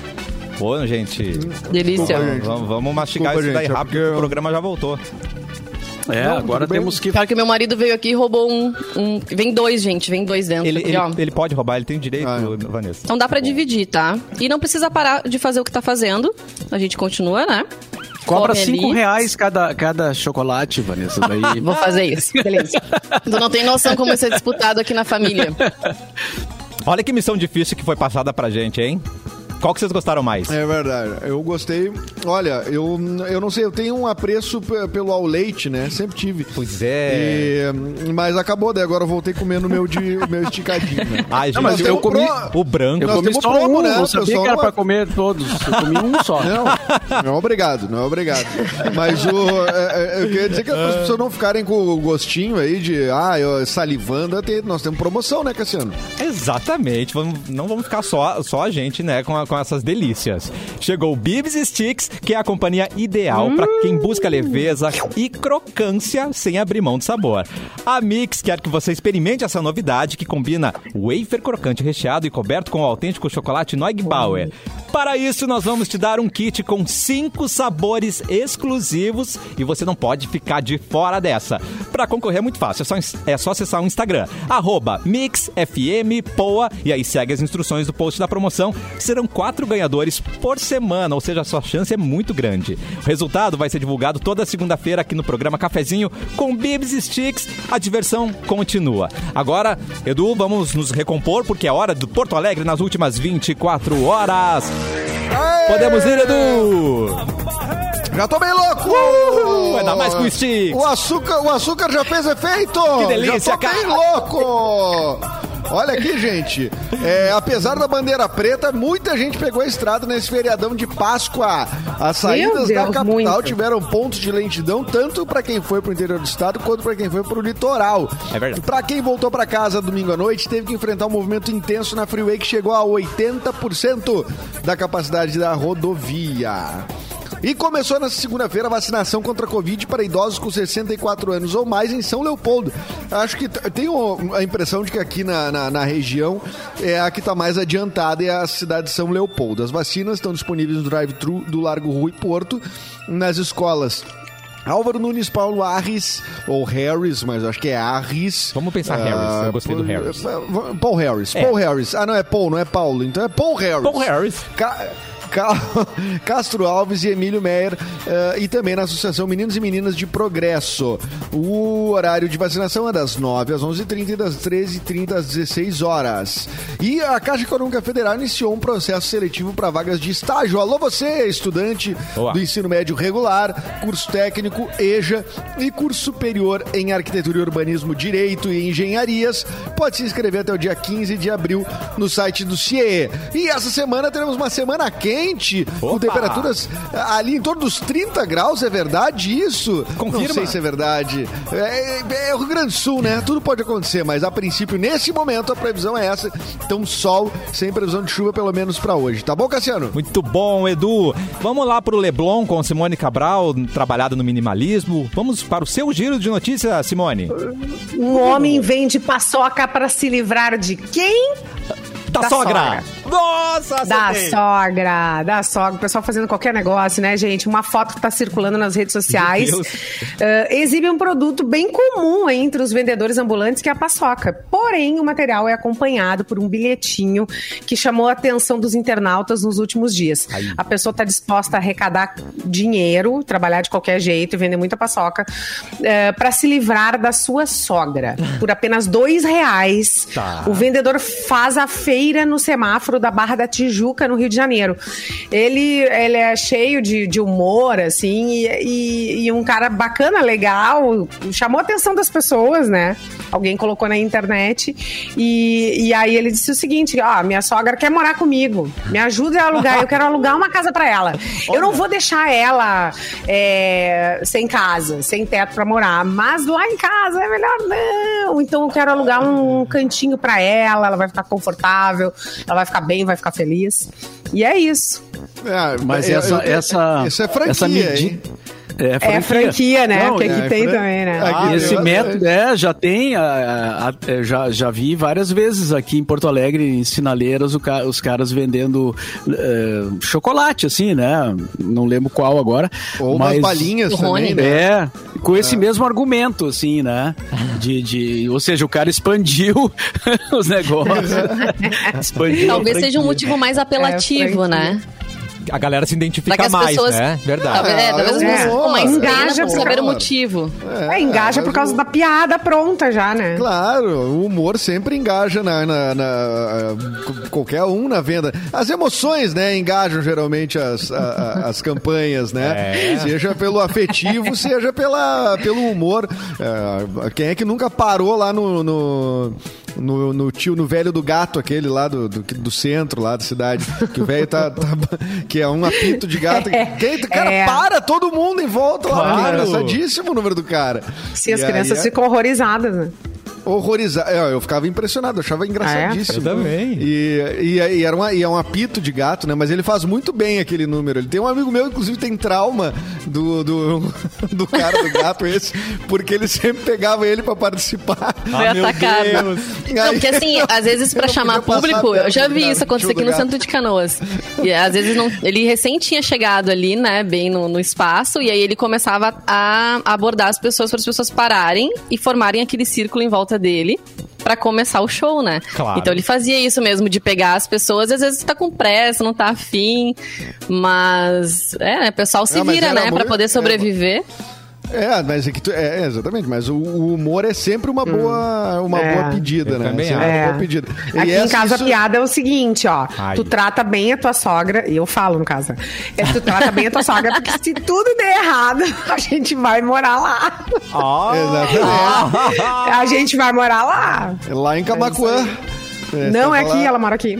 Pô, gente. Delícia. Vamos, vamos- vamos mastigar Desculpa, isso daí gente, é rápido, porque que o programa já voltou. É, Não, agora temos que. Claro que meu marido veio aqui e roubou um, um- Vem dois, gente. Vem dois dentro. Ele, aqui, ele, ó. ele pode roubar, ele tem direito, Ah, Vanessa. Então dá pra dividir, tá? E não precisa parar de fazer o que tá fazendo. A gente continua, né? Cobra Come 5 ali. reais cada, cada chocolate, Vanessa. Daí... Vou fazer isso. Beleza. Tu não tem noção como isso é disputado aqui na família. Olha que missão difícil que foi passada pra gente, hein? Qual que vocês gostaram mais? É verdade. Eu gostei. Olha, eu, eu não sei, eu tenho um apreço pelo ao leite, né? Sempre tive. Pois é. E, mas acabou, daí agora eu voltei comendo o meu, de, o meu esticadinho, né? Ai, gente, mas eu eu comi- comi o branco. Eu Nós comi só promo, um, né? não sabia que era não- pra comer todos. Eu comi um só. Não, não é obrigado, não é obrigado. Mas o, é, é, eu queria dizer que as pessoas não ficarem com o gostinho aí de, ah, eu salivando, tem- nós temos promoção, né, Cassiano? Exatamente. Vamos- não vamos ficar só, só a gente, né, com, a- com essas delícias. Chegou o Bibs Sticks, que é a companhia ideal pra quem busca leveza e crocância sem abrir mão de sabor. A Mix quer que você experimente essa novidade que combina wafer crocante recheado e coberto com o autêntico chocolate Neugbauer. Para isso, nós vamos te dar um kit com cinco sabores exclusivos e você não pode ficar de fora dessa. Para concorrer é muito fácil, é só, é só acessar o Instagram, MixFMPoa e aí segue as instruções do post da promoção. Serão quatro ganhadores por semana, ou seja, a sua chance é muito grande. O resultado vai ser divulgado toda segunda-feira aqui no programa Cafezinho com Bibs Sticks. A diversão continua. Agora, Edu, vamos nos recompor porque é hora do Porto Alegre nas últimas 24 horas. Podemos ir, Edu! Já tô bem louco! Vai dar mais com o Sticks. O açúcar, o açúcar já fez efeito! Que delícia, já tô cara. bem louco! Olha aqui, gente. É, apesar da bandeira preta, muita gente pegou a estrada nesse feriadão de Páscoa. As saídas da Deus, capital muito. tiveram pontos de lentidão, tanto para quem foi pro interior do estado quanto para quem foi pro litoral. É verdade. Para quem voltou para casa domingo à noite, teve que enfrentar um movimento intenso na freeway que chegou a 80% da capacidade da rodovia. E começou nessa segunda-feira a vacinação contra a Covid para idosos com 64 anos ou mais em São Leopoldo. Acho que tenho a impressão de que aqui na, na, na região é a que está mais adiantada é a cidade de São Leopoldo. As vacinas estão disponíveis no drive-thru do Largo Rui Porto, nas escolas. Álvaro Nunes Paulo Harris, ou Harris, mas acho que é Harris. Vamos pensar Harris, eu gostei do Harris. Paul Harris, É. Paul Harris. Ah, não é Paul, não é Paulo, então é Paul Harris. Paul Harris. Ca- Castro Alves e Emílio Meyer eh, e também na Associação Meninos e Meninas de Progresso. O horário de vacinação é das 9 às 11h30 e das 13h30 às 16 horas. E a Caixa Econômica Federal iniciou um processo seletivo para vagas de estágio. Alô você, estudante Boa. do ensino médio regular, curso técnico, EJA e curso superior em arquitetura e urbanismo, direito e engenharias. Pode se inscrever até o dia 15 de abril no site do CIE. E essa semana teremos uma semana quente, com Opa! temperaturas ah, ali em torno dos 30 graus, é verdade isso? Confirma. Não sei se é verdade. É, é- é o Rio Grande do Sul, né? Tudo pode acontecer, mas a princípio, nesse momento, a previsão é essa. Então, sol, sem previsão de chuva, pelo menos pra hoje. Tá bom, Cassiano? Muito bom, Edu. Vamos lá pro Leblon com Simone Cabral, trabalhada no minimalismo. Vamos para o seu giro de notícias, Simone. Um homem vende paçoca para se livrar de quem? Da, Da sogra. sogra. Nossa, Da sogra, da sogra. O pessoal fazendo qualquer negócio, né, gente? Uma foto que tá circulando nas redes sociais eh, exibe um produto bem comum entre os vendedores ambulantes, que é a paçoca. Porém, o material é acompanhado por um bilhetinho que chamou a atenção dos internautas nos últimos dias. Aí. A pessoa está disposta a arrecadar dinheiro, trabalhar de qualquer jeito e vender muita paçoca para se livrar da sua sogra. Por apenas dois reais, Tá. o vendedor faz a feira no semáforo da Barra da Tijuca, no Rio de Janeiro. Ele, ele é cheio de, de humor, assim, e, e- e um cara bacana, legal, chamou a atenção das pessoas, né? Alguém colocou na internet. E, e aí ele disse o seguinte: ó, minha sogra quer morar comigo. Me ajuda a alugar. Eu quero alugar uma casa pra ela. Eu não vou deixar ela é, sem casa, sem teto pra morar. Mas lá em casa é melhor não. Então eu quero alugar um cantinho pra ela. Ela vai ficar confortável, ela vai ficar bem, vai ficar feliz. E é isso. É, Mas é- essa, é- essa, Isso é franquia, hein? medida. É É franquia, né? Não, Porque aqui é tem fran- também, né? Aqui tem esse método, é, já tem, a- a- a- já, já vi várias vezes aqui em Porto Alegre, em sinaleiras, ca- os caras vendendo eh, chocolate, assim, né? Não lembro qual agora. Ou mas, umas balinhas Rony. também, né? É, com esse mesmo argumento, assim, né? De, de, ou seja, o cara expandiu os negócios. expandiu Talvez seja um franquia. motivo mais apelativo, É, né? A galera se identifica mais, pessoas. né? Verdade. Talvez, é, talvez as É, pessoas ficam mais engaja por saber o causa- motivo. É, engaja por causa o- da piada pronta já, né? Claro, o humor sempre engaja na, na- na- c- qualquer um na venda. As emoções, né, engajam geralmente as, a- a- as campanhas, né? É. Seja pelo afetivo, seja pela, pelo humor. É, quem é que nunca parou lá no, no, no- no tio, no velho do gato, aquele lá do, do, do centro, lá da cidade, que o velho tá, tá- que é um apito de gato. Quem, cara, É. para todo mundo em volta lá, Claro. é engraçadíssimo o número do cara. Se as E crianças aí é- ficam horrorizadas, né? Horrorizado. É, Eu ficava impressionado, eu achava engraçadíssimo. Eu também. E, e, e era uma, e é um apito de gato, né? Mas ele faz muito bem aquele número. Ele tem um amigo meu, inclusive, tem trauma do, do, do cara do gato esse, porque ele sempre pegava ele pra participar. Foi Ah, meu atacado. Deus. Não, porque assim, às vezes pra Eu chamar público, eu já vi isso acontecer aqui no centro de Canoas. E às vezes não, ele recém tinha chegado ali, né, bem no, no espaço, e aí ele começava a abordar as pessoas para as pessoas pararem e formarem aquele círculo em volta dele. Pra começar o show, né? Claro. Então ele fazia isso mesmo, de pegar as pessoas, às vezes tá com pressa, não tá afim, mas é, o pessoal se mas vira, né, pra muito- poder sobreviver. É, mas é que tu, é, é, exatamente, mas o, o humor é sempre uma boa, uma É. boa pedida, né? também acho. uma É. boa pedida. E Aqui em essa- casa isso- a piada é o seguinte, ó. Ai. Tu trata bem a tua sogra, e eu falo no caso. É, tu trata bem a tua sogra, porque se tudo der errado, a gente vai morar lá. Ah, Exatamente. A gente vai morar lá. Lá em Camacuã. É, Não é aqui, ela mora aqui.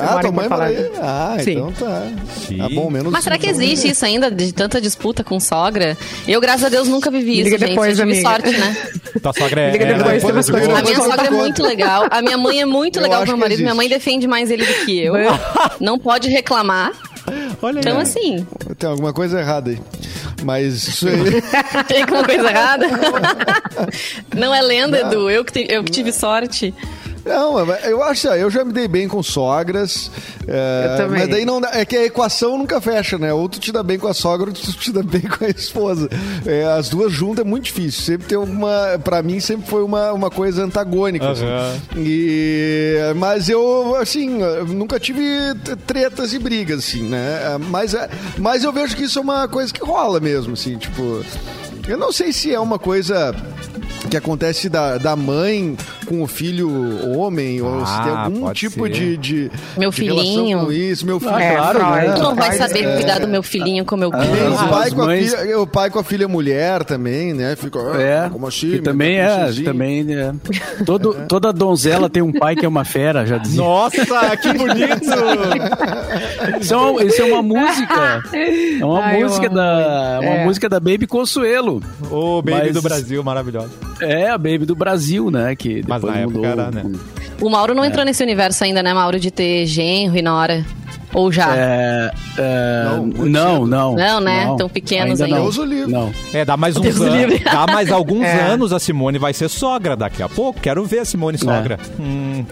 Ah, moro tua em mãe Porto mora aí? Alegre. Ah, Sim. então tá. Sim. Tá bom, menos Mas será que existe isso ainda, de tanta disputa com sogra? Eu, graças a Deus, nunca vivi isso, Liga gente. depois, eu tive amiga. sorte, né? tua sogra é. Liga depois, é- tem umas coisas A Depois minha sogra é muito legal. A minha mãe é muito Eu legal com meu marido. Minha mãe defende mais ele do que eu. Não pode reclamar. Olha Então, aí. assim, Tem alguma coisa errada aí. Mas isso aí. tem alguma coisa errada? Não é lenda, Edu. Eu que, te- eu que tive sorte. Não, eu acho, eu já me dei bem com sogras. é, Eu também. Mas daí não dá- é que a equação nunca fecha, né? Ou tu te dá bem com a sogra, ou tu te dá bem com a esposa. É, as duas juntas é muito difícil. Sempre tem alguma. Pra mim, sempre foi uma, uma coisa antagônica. assim. Aham. E, mas eu, assim, nunca tive tretas e brigas, assim, né? Mas, é- mas eu vejo que isso é uma coisa que rola mesmo, assim, tipo. Eu não sei se é uma coisa que acontece da, da mãe com o filho homem, ou se tem Ah, algum tipo ser. de, de, Meu de relação filhinho. com isso. Meu filho, É, claro, né? Tu não vai saber é. cuidar do meu filhinho como eu Tem quis. o, As pai com a mães- filha, o pai com a filha mulher também, né? Fica, ah, É, como assim? que Meu também é, também é. Todo, toda donzela tem um pai que é uma fera, já dizia. Nossa, que bonito! Isso é uma, isso é uma música. É uma Ai, música da muito. uma É. música da Baby Consuelo. Ô, baby Mas- do Brasil, maravilhosa. É a Baby do Brasil, né? Que Mas depois na época mudou. era, né? O Mauro não entrou nesse universo ainda, né, Mauro? De ter genro e nora. Ou já? É, é, Não, não, não. Não, né? Tão pequenos ainda. ainda. Não. Deus o livre. não. É, dá mais uns Deus anos. Dá mais alguns É. anos a Simone vai ser sogra daqui a pouco. Quero ver a Simone sogra. Hum.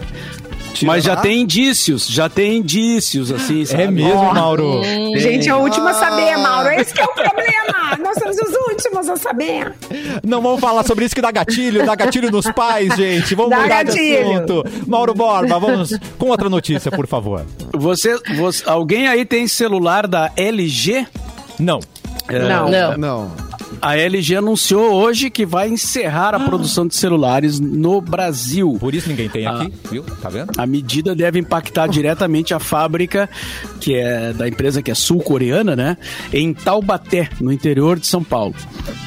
Mas já lá. tem indícios, já tem indícios, assim, sabe? É mesmo, Mauro? Gente, é o último a saber, Ah. Mauro. Esse que é o problema. Nós somos os últimos a saber. Não vamos falar sobre isso que dá gatilho, dá gatilho nos pais, gente. Vamos Dá mudar de gatilho. assunto. Mauro Borba, vamos com outra notícia, por favor. Você, você- alguém aí tem celular da LG? Não. É, Não. Não. Não. A LG anunciou hoje que vai encerrar a produção de celulares no Brasil. Por isso ninguém tem Ah. aqui, viu? Tá vendo? A medida deve impactar diretamente a fábrica, que é da empresa que é sul-coreana, né? Em Taubaté, no interior de São Paulo.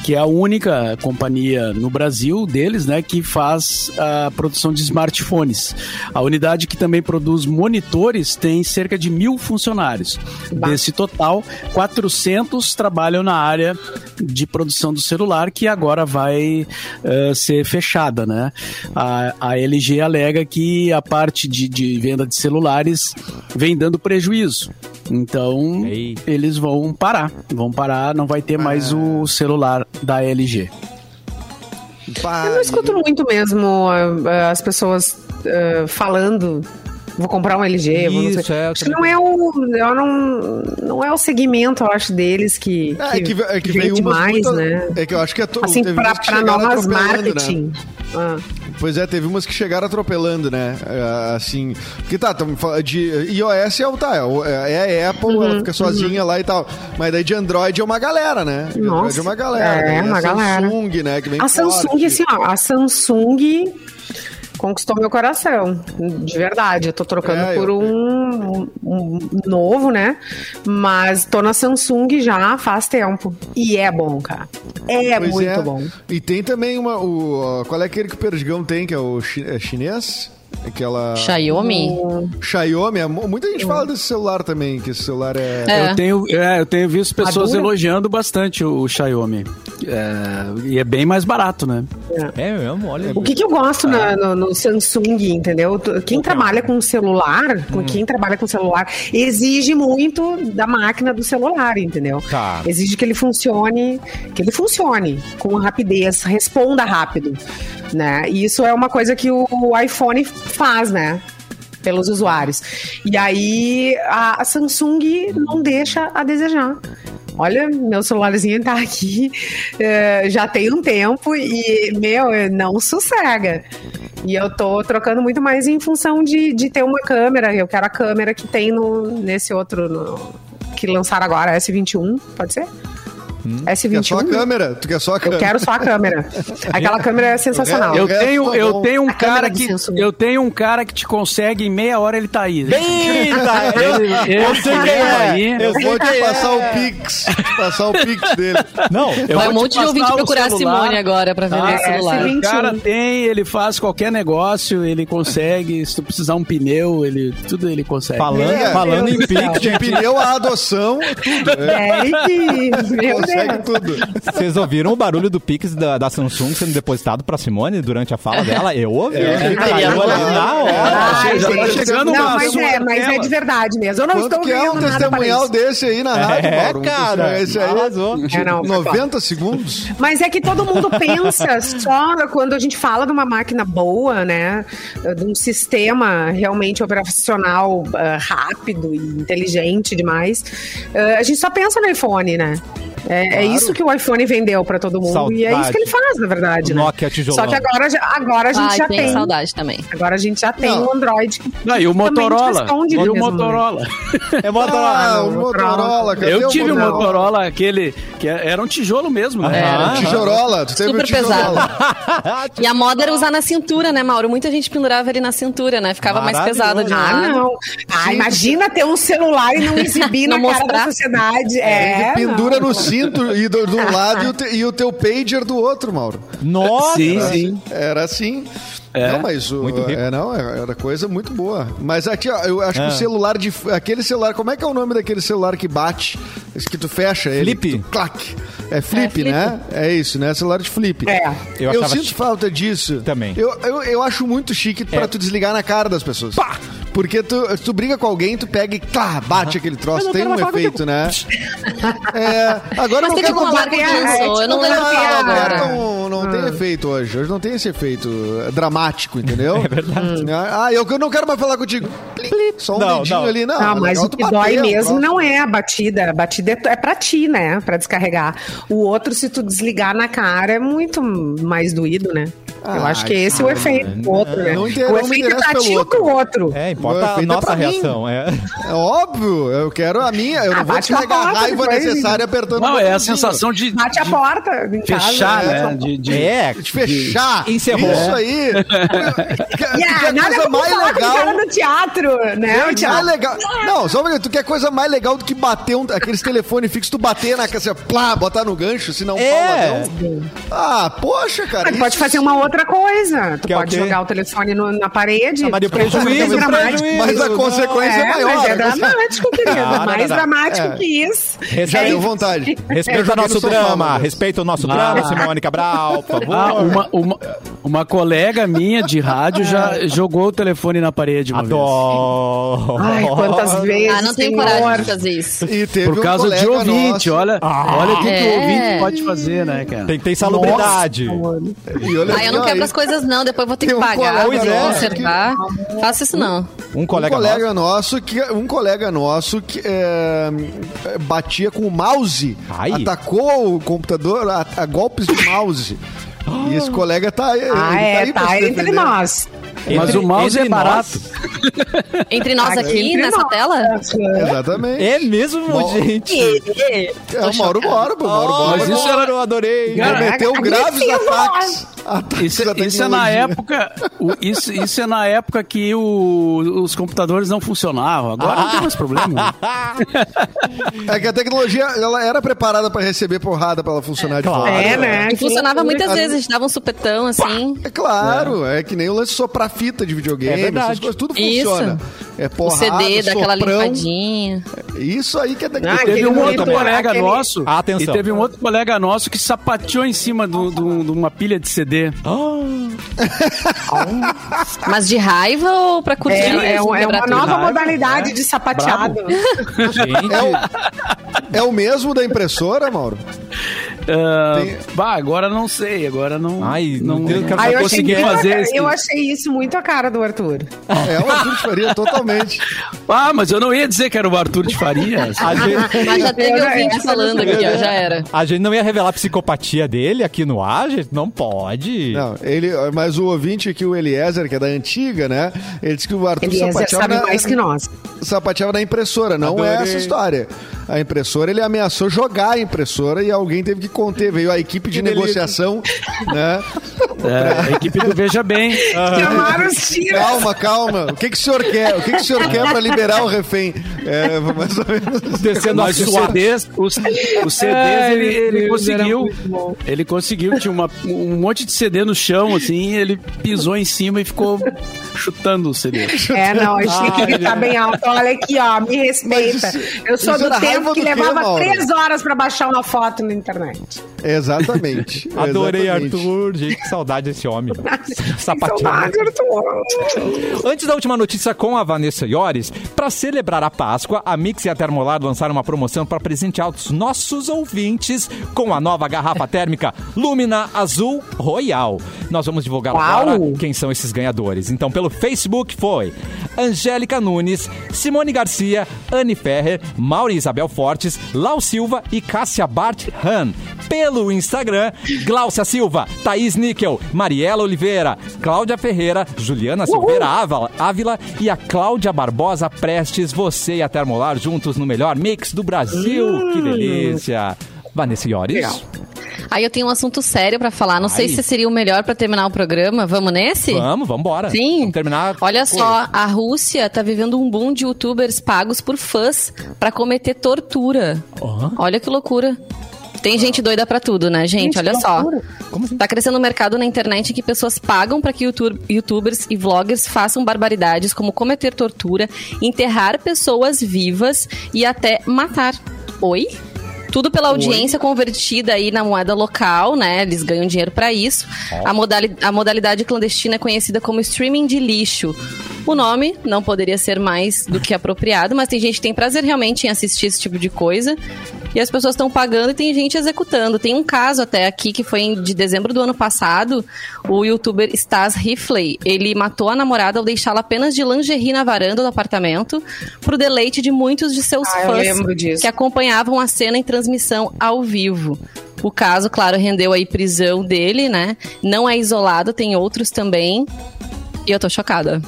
Que é a única companhia no Brasil deles, né? Que faz a produção de smartphones. A unidade que também produz monitores tem cerca de mil funcionários. Desse total, 400 trabalham na área de produção do celular, que agora vai eh, ser fechada, né? A, a LG alega que a parte de, de venda de celulares vem dando prejuízo. Então, Ei. eles vão parar. Vão parar, não vai ter mais o celular da LG. Eu não escuto muito mesmo ah, as pessoas ah, falando. Vou comprar um LG. vou não sei. Isso, é, eu acho que não é o. Não, não é o segmento, eu acho, deles que. É, é que, é que veio vende umas mais, muito- né? É que eu acho que é to... Assim, pra, que pra nós, né? marketing. Ah. Pois é, teve umas que chegaram atropelando, né? É, Assim. Porque tá, estamos falando de iOS é o tá, é é a Apple, Uhum, ela fica sozinha lá e tal. Mas daí de Android é uma galera, né? De Android Nossa, é uma galera. é, a uma galera. Samsung, né? Que vem A Samsung, forte. assim, ó, a Samsung conquistou meu coração, de verdade. Eu tô trocando É, por eu- um, um novo, né? Mas tô na Samsung já faz tempo. E é bom, cara. É Pois muito é. bom. E tem também uma. O, qual é aquele que o Perdigão tem, que é o chi- é chinês? Aquela. Xiaomi? Xiaomi. é mu- Muita gente fala desse celular também, que esse celular é. É. Eu, tenho, é, eu tenho visto pessoas elogiando bastante o, o Xiaomi. É, e é bem mais barato, né? É mesmo, olha. O que, que eu gosto na- no, no Samsung, entendeu? Quem trabalha com celular, com quem trabalha com celular, exige muito da máquina do celular, entendeu? Tá. Exige que ele funcione, que ele funcione com rapidez, responda rápido, né? E isso é uma coisa que o, iPhone faz, né? Pelos usuários. E aí a, a Samsung não deixa a desejar. Olha, meu celularzinho tá aqui eh, já tem um tempo e, meu, não sossega. E eu tô trocando muito mais em função de, de ter uma câmera. Eu quero a câmera que tem no, nesse outro no- que lançaram agora, S21, pode ser? Quer só a S21? câmera? Tu quer só a Eu câmera? quero só a câmera. Aquela câmera é sensacional. Eu tenho, tá eu tenho um A cara que eu tenho um cara que te consegue em meia hora ele tá aí. Eita, eu, eu sei quem é. Aí, Eu vou te passar o Pix. Passar o Pix dele. Não, Eu Vai vou um te monte de ouvinte procurar a celular. Simone agora pra vender Ah, esse celular. esse O cara 21. tem, ele faz qualquer negócio, ele consegue. Se tu precisar um pneu, ele tudo ele consegue. falando, É, falando Deus em. Pix, De pneu a adoção, tudo. É, meu consegue tudo. Vocês ouviram o barulho do Pix da, da Samsung sendo depositado pra Simone durante a fala dela? Eu ouvi. É, caiu ali na hora. Ai, já tá gente, chegando não, mas é, mas é de verdade mesmo. Eu não Quanto estou que é um testemunhal desse aí na rádio, É, Mauro? Cara, Esse aí arrasou. É, não, 90 segundos? Mas é que todo mundo pensa só quando a gente fala de uma máquina boa, né? De um sistema realmente operacional ah, rápido e inteligente demais. ah, a gente só pensa no iPhone, né? É, é Claro. isso que o iPhone vendeu pra todo mundo. E é isso que ele faz, na verdade. O né? Nokia tijolão. Só que agora, agora a gente Ai, já tem. saudade também. Agora a gente já tem Não. o Android. que Não, e o Motorola. E o mesmo, né? Motorola. É bota Ah, lá. o Motorola. cadê Eu tive o Motorola? Motorola, aquele que era um tijolo mesmo, né? Era o Tijorola. Tu teve Super o Tijorola. E a moda era usar na cintura, né, Mauro? Muita gente pendurava ele na cintura, né? Ficava mais pesado de um Ah, lado. não. Ah, imagina ter um celular e não exibir Não na cara da mostrar. sociedade. É, Ele pendura não. no cinto e do, de um lado e o, te- e o teu pager do outro, Mauro. Nossa! Sim, sim. Era assim. É, não, mas o, muito rico. é, não, era coisa muito boa. Mas aqui, ó, eu acho que Ah. o celular de. Aquele celular, como é que é o nome daquele celular que bate? Que tu fecha ele. Flip. tu- clac. É flip, É, flip. né? É isso, né? Celular de flip. É. Eu Eu, sinto chique. falta disso. Também. Eu, eu, eu acho muito chique pra É. tu desligar na cara das pessoas. Porque tu, tu briga com alguém, tu pega e tá, bate aquele troço. Tem quero um falar efeito, né? É, agora Mas não quero é, lançou, é, eu não não qual é, agora. não, não tem efeito hoje. Hoje não tem esse efeito dramático, entendeu? É verdade. Ah, eu, eu não quero mais falar contigo. Só um Não, dedinho não. ali. Não, Ah, é mas legal o que dói mesmo troço. não é a batida. A batida é, é pra ti, né? Pra descarregar. O outro, se tu desligar na cara, é muito mais doído, né? Eu Ah, acho que esse é o efeito do outro, né? não inter- o não efeito interessa tá pelo ativo outro. outro. É, importa a é nossa mim. reação. É. É óbvio, eu quero a minha. Eu Ah, não vou descarregar a porta raiva necessária apertando Não, é a sensação de, Bate a porta fechar, né? De, de- É, De fechar. Encerrou. Isso aí. Yeah, é nada coisa mais com o cara legal. do teatro, né? O Mais teatro. legal. Não, só um. Tu quer coisa mais legal do que bater um, aqueles telefones fixos, tu bater na casa, plá, botar no gancho, se não É. pauladão. Ah, poxa, cara. Pode fazer uma outra coisa. Tu Que é o pode quê? jogar o telefone no- na parede. Ah, mas prejuízo, dramática. prejuízo. Mas a Não, consequência é, É, maior. mas é né? dramático, querido. Ah, não, Mais não, não. dramático É. que isso. Respeita- É vontade. Respeita o nosso drama, mano. respeita o nosso Ah. drama, Simone Cabral, por favor. Ah, uma, uma, uma colega minha de rádio já jogou o telefone na parede uma vez. Adoro. Ai, quantas vezes. Ah, não tenho senhor. coragem de fazer isso. E teve Por um causa de ouvinte, nosso- olha, olha o que, que É. o ouvinte pode fazer, né, cara? Tem que ter salubridade. E olha Ah, eu não quebro ó, as coisas, não. Depois vou ter que um pagar, colega nosso consertar. Faço isso, não. Um Um colega, colega, nosso que um colega nosso que é, batia com o mouse, Ai. atacou o computador a, a golpes de mouse. E esse colega tá, Ah, tá é, aí pra tá entre defender. nós. Mas Entre- o mouse é barato. Entre nós aqui, entre nessa nós. tela? Exatamente. É mesmo, Bom. gente. É o Mauro Bora. mas isso era... eu adorei. Cara, Cometeu graves ataques. Ataques Isso, à isso é na tecnologia. época. o- isso, isso é na época que o- os computadores não funcionavam. Agora não tem mais problema. É que a tecnologia ela era preparada pra receber porrada pra ela funcionar claro. de fato. É, né? E funcionava muitas A- vezes, a gente dava um supetão assim. É claro, é. que nem o lance soprar fita de videogame, É verdade. essas coisas, tudo Isso. funciona. É O porrada, CD daquela limpadinha. Isso aí que é daqui. Ah, Teve um outro monitor, colega aquele- nosso. Atenção. E teve um outro colega nosso que sapateou em cima de uma pilha de CD. Mas de raiva ou pra curtir? É, é, é uma nova raiva, modalidade é. de sapateado. Gente, É o, é o mesmo da impressora, Mauro? Tem- Bah, agora não sei, agora não. Ai, não, cara, não eu, achei consegui fazer esse. eu achei isso muito a cara do Arthur. É o Arthur de Faria, totalmente. Ah, mas eu não ia dizer que era o Arthur de Farias. a gente, Mas já teve ouvinte essa falando não aqui, ó, já era. a gente não ia revelar a psicopatia dele aqui no ar, gente? Não pode. Não, ele, mas o ouvinte aqui, o Eliezer, que é da antiga, né? Ele disse que o Arthur Eliezer sapateava sabe na, mais que nós. sapateava na impressora. Não é Adorei. essa história. A impressora, ele ameaçou jogar a impressora e alguém teve que conter. Veio a equipe de Que negociação, né? É, a equipe do Veja Bem. Chamaram os tiros. Calma, calma. O que, que o senhor quer? O que, que o senhor quer para liberar o refém? É, mais ou menos. Descendo Mas a os. CDs, os, os CDs Ai, ele, ele conseguiu. Ele conseguiu, tinha uma- um monte de CD no chão, assim, ele pisou em cima e ficou chutando o CD. É, não, a gente tem que gritar bem alto. Olha aqui, ó, me respeita. Isso- eu sou do era tempo que levava Mauro? três horas pra baixar uma foto na internet. Exatamente. Adorei, exatamente. Arthur. Gente, que saudade desse homem. Sapateado. saudade, Arthur. Antes da última notícia com a Vanessa Iores, para celebrar a Páscoa, a Mix e a Termolar lançaram uma promoção para presentear os nossos ouvintes com a nova garrafa térmica Lumina Azul Royal. Nós vamos divulgar Uau! agora quem são esses ganhadores. Então, pelo Facebook foi Angélica Nunes, Simone Garcia, Anne Ferrer, Mauri Isabel Fortes, Lau Silva e Cássia Bart Han. Pelo Instagram, Glaucia Silva, Thaís Níquel, Mariela Oliveira, Cláudia Ferreira, Juliana Silveira Ávila, e a Cláudia Barbosa Prestes. Você e a Termolar juntos no melhor mix do Brasil. Que delícia. Vanessa Iores. Legal. Aí eu tenho um assunto sério pra falar. Não sei Ai. se seria o melhor pra terminar o programa. Vamos nesse? Vamos, vamos embora. Sim. Vamos terminar. Olha só, a Rússia tá vivendo um boom de youtubers pagos por fãs pra cometer tortura. Olha que loucura. Tem gente doida pra tudo, né, gente? Gente, Olha só. assim? Tá crescendo um mercado na internet que pessoas pagam pra que youtu- youtubers e vloggers façam barbaridades como cometer tortura, enterrar pessoas vivas e até matar. Oi? Tudo pela audiência convertida aí na moeda local, né? Eles ganham dinheiro pra isso. A, modali- a modalidade clandestina é conhecida como streaming de lixo. O nome não poderia ser mais do que apropriado, mas tem gente que tem prazer realmente em assistir esse tipo de coisa. E as pessoas estão pagando e tem gente executando. Tem um caso até aqui que foi de dezembro do ano passado. O youtuber Stas Rifley, ele matou a namorada ao deixá-la apenas de lingerie na varanda do apartamento pro deleite de muitos de seus Ah, fãs que acompanhavam a cena em transmissão ao vivo. O caso, claro, rendeu aí prisão dele, né? Não é isolado, tem outros também. E eu tô chocada.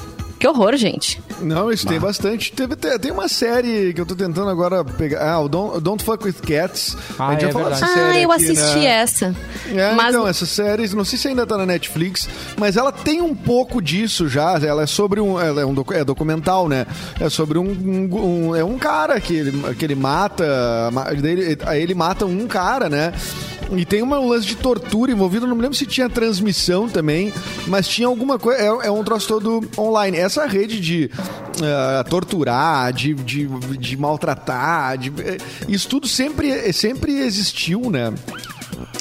Que horror, gente. Não, isso tem bastante. Teve, tem, tem uma série que eu tô tentando agora pegar. Ah, o Don't, Don't Fuck with Cats. Ah, a gente é já falou verdade. dessa Ah, série eu aqui, assisti né? essa. É, Mas então, essa série, não sei se ainda tá na Netflix, mas ela tem um pouco disso já. Ela é sobre um. Ela é um docu- é documental, né? É sobre um. um- um- é um cara que ele, que ele mata. Ele, aí ele mata um cara, né? E tem uma- um lance de tortura envolvido, não me lembro se tinha transmissão também, mas tinha alguma coisa. É, é um troço todo online. Essa rede de ah, torturar, de, de, de maltratar, de- eh, isso tudo sempre, sempre existiu, né?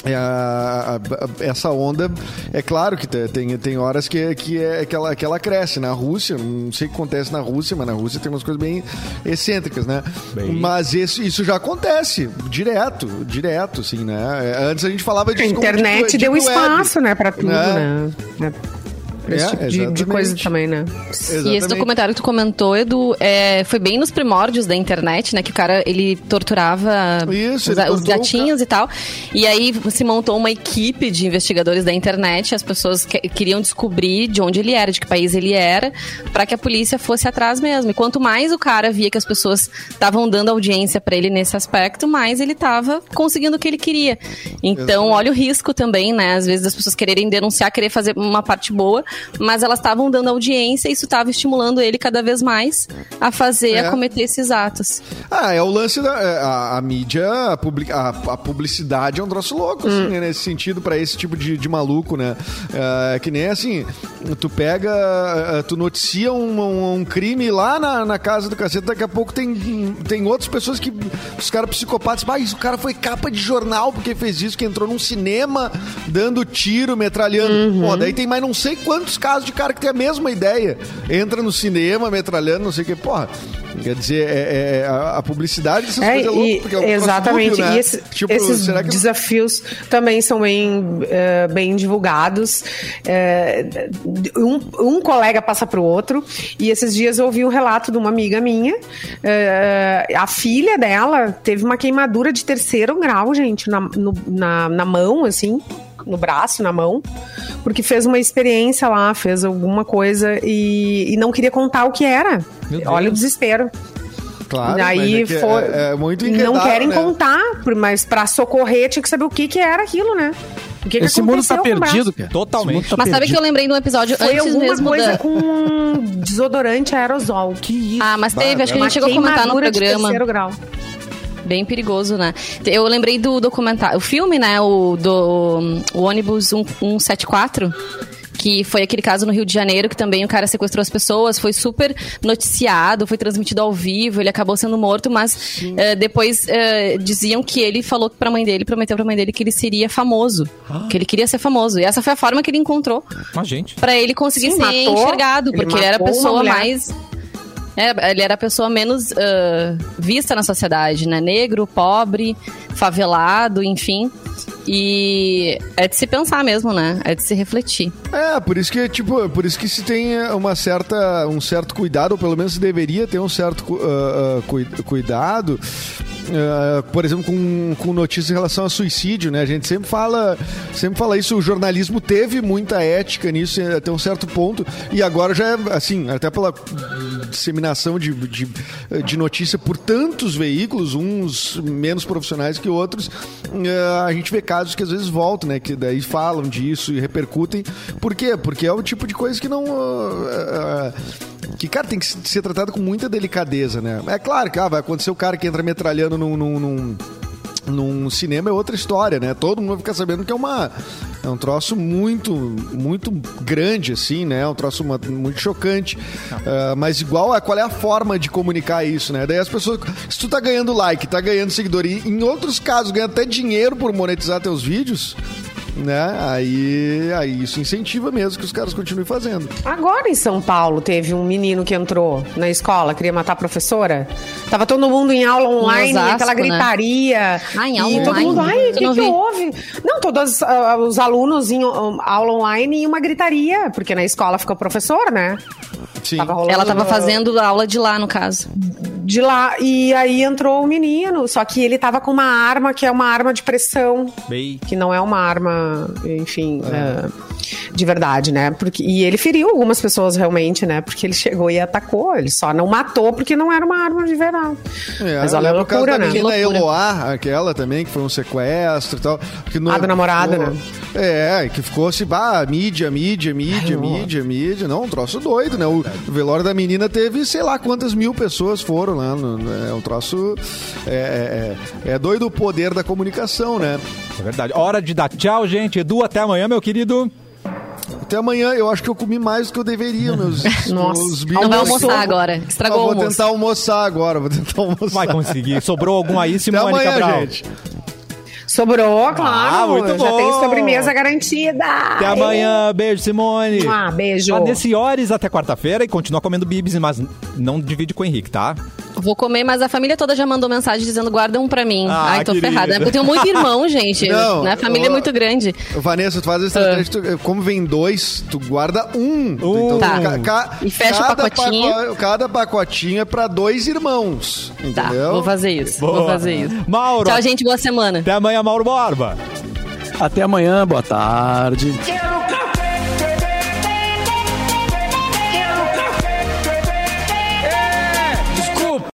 É, a- a- essa onda, é claro que te- tem, tem horas que, que, é, que, ela, que ela cresce. Na Rússia, não sei o que acontece na Rússia, mas na Rússia tem umas coisas bem excêntricas, né? Bem- Mas isso, isso já acontece, direto, direto, assim, né? É, Antes a gente falava A disso como internet deep- deu deep web, espaço, né, pra tudo, né? né? Pra esse É, tipo de, de exatamente. coisa também, né? E esse Exatamente. documentário que tu comentou, Edu, é, foi bem nos primórdios da internet, né? Que o cara, ele torturava Isso, os, ele os gatinhos e tal. E aí se montou uma equipe de investigadores da internet. As pessoas que- queriam descobrir de onde ele era, de que país ele era, para que a polícia fosse atrás mesmo. E quanto mais o cara via que as pessoas estavam dando audiência para ele nesse aspecto, mais ele tava conseguindo o que ele queria. Então, olha o risco também, né? Às vezes das pessoas quererem denunciar, querer fazer uma parte boa, mas elas estavam dando audiência e isso estava estimulando ele cada vez mais a fazer, É. a cometer esses atos. Ah, é o lance da é, a, a mídia, a, publi- a- a publicidade é um troço louco, assim, né, nesse sentido, pra esse tipo de, de maluco, né? É, que nem assim, tu pega, é, tu noticia um, um- crime lá na, na casa do cacete, daqui a pouco tem, tem outras pessoas que, os caras psicopatas, ah, isso, o cara foi capa de jornal porque fez isso, que entrou num cinema dando tiro, metralhando. Pô, daí tem mais não sei quantos casos de cara que tem a mesma ideia. Entra no cinema, metralhando, não sei o que, porra. Quer dizer, é, é- a, a publicidade dessas É, coisas é e- louco, porque é troço exatamente. dúbio, né? E esse- Tipo, esses que- desafios também são bem, eh, bem divulgados. Um, um colega passa para o outro. E esses dias eu ouvi um relato de uma amiga minha. a filha dela teve uma queimadura de terceiro grau, gente, na, no- na, na mão, assim. No braço, na mão, porque fez uma experiência lá, fez alguma coisa e, e não queria contar o que era. Olha o desespero. Claro, Daí é que foi. é, é muito não querem né? contar, por- mas pra socorrer tinha que saber o que, que era aquilo, né? O que, que Esse mundo tá perdido, cara. Totalmente. Tá Mas sabe que perdido. eu lembrei de um episódio Foi antes alguma mesmo coisa da... com desodorante aerosol. Que Ah, mas teve, acho que a gente chegou a comentar no queimadura de programa. terceiro grau. Bem perigoso, né? Eu lembrei do documentário, o filme, né? O do o ônibus 174. Que foi aquele caso no Rio de Janeiro, que também o cara sequestrou as pessoas, foi super noticiado, foi transmitido ao vivo, ele acabou sendo morto, mas eh, depois eh, diziam que ele falou pra mãe dele, prometeu pra mãe dele que ele seria famoso. Que ele queria ser famoso. E essa foi a forma que ele encontrou. Pra ele conseguir Sim, ser matou. enxergado, Ele porque ele era a pessoa mais. É, ele era a pessoa menos ah, vista na sociedade, né? Negro, pobre, favelado, enfim. E é de se pensar mesmo, né? É de se refletir. É, por isso que, tipo, por isso que se tem uma certa, um certo cuidado, ou pelo menos deveria ter um certo ah, cui- cuidado, ah, por exemplo, com, com notícias em relação a suicídio, né? A gente sempre fala, sempre fala isso, o jornalismo teve muita ética nisso eh, até um certo ponto, e agora já é, assim, até pela disseminação de, de, de notícia por tantos veículos, uns menos profissionais que outros, eh, a gente vê casos que às vezes voltam, né? Que daí falam disso e repercutem. Por quê? Porque é o tipo de coisa que não. ah, ah, que, cara, tem que ser tratado com muita delicadeza, né? É claro que ah, vai acontecer o cara que entra metralhando num- num- num, num cinema é outra história, né? Todo mundo fica sabendo que é uma é um troço muito muito grande assim, né? É um troço uma- muito chocante. Ah, mas igual a qual é a forma de comunicar isso, né? Daí as pessoas, se tu tá ganhando like, tá ganhando seguidor e em outros casos ganha até dinheiro por monetizar teus vídeos, né? Aí, aí isso incentiva mesmo que os caras continuem fazendo. Agora em São Paulo teve um menino que entrou na escola, queria matar a professora. Tava todo mundo em aula online, Osasco, aquela né? gritaria. Ah, em aula e todo online? mundo, ai, o que, não que houve? Não, todos ah, os alunos em um, aula online e uma gritaria, porque na escola fica o professor, né? Sim. Tava rolando Ela tava ah, fazendo a aula de lá, no caso. De lá. E aí entrou o menino, só que ele tava com uma arma que é uma arma de pressão. Bem. Que não é uma arma, enfim, é, de verdade, né? Porque, e ele feriu algumas pessoas realmente, né? Porque ele chegou e atacou. Ele só não matou porque não era uma arma de verdade. É, Mas olha a o caso loucura, da né? menina. Eloá, aquela também, que foi um sequestro e tal. Que no, Ah, do namorado, ficou- né? É, que ficou assim, bah, mídia, mídia, mídia, mídia, mídia. Não, um troço doido, né? O velório da menina teve, sei lá quantas mil pessoas foram lá. no- é um troço... É, é, é doido o poder da comunicação, né? É verdade. Hora de dar tchau, gente. Edu, até amanhã, meu querido. Até amanhã, eu acho que eu comi mais do que eu deveria, meus, Nossa. meus Não vai almoçar agora. Estragou Eu o vou almoço. tentar almoçar agora, vou tentar almoçar. Vai conseguir. Sobrou algum aí, Até Simone amanhã, Cabral? gente. Sobrou, claro. Ah, muito Já bom. tem sobremesa garantida. Até amanhã. Beijo, Simone. Ah, beijo. Ah, nesse horas até quarta-feira e continua comendo bibis, mas não divide com o Henrique, tá? Vou comer, mas a família toda já mandou mensagem dizendo guarda um pra mim. Ah, Ai, tô querida. ferrada. né? Porque eu tenho muito irmão, gente. Não, né? A família eu- é muito grande. Vanessa, tu faz a estratégia, tu- como vem dois, tu guarda um. Então, Tá. ca- ca- E fecha o cada pacotinho. paco- cada pacotinho é pra dois irmãos, Tá, entendeu? vou fazer isso. Boa. Vou fazer isso. Mauro. Tchau, gente. Boa semana. Até amanhã, Mauro Borba. Até amanhã, boa tarde. Quero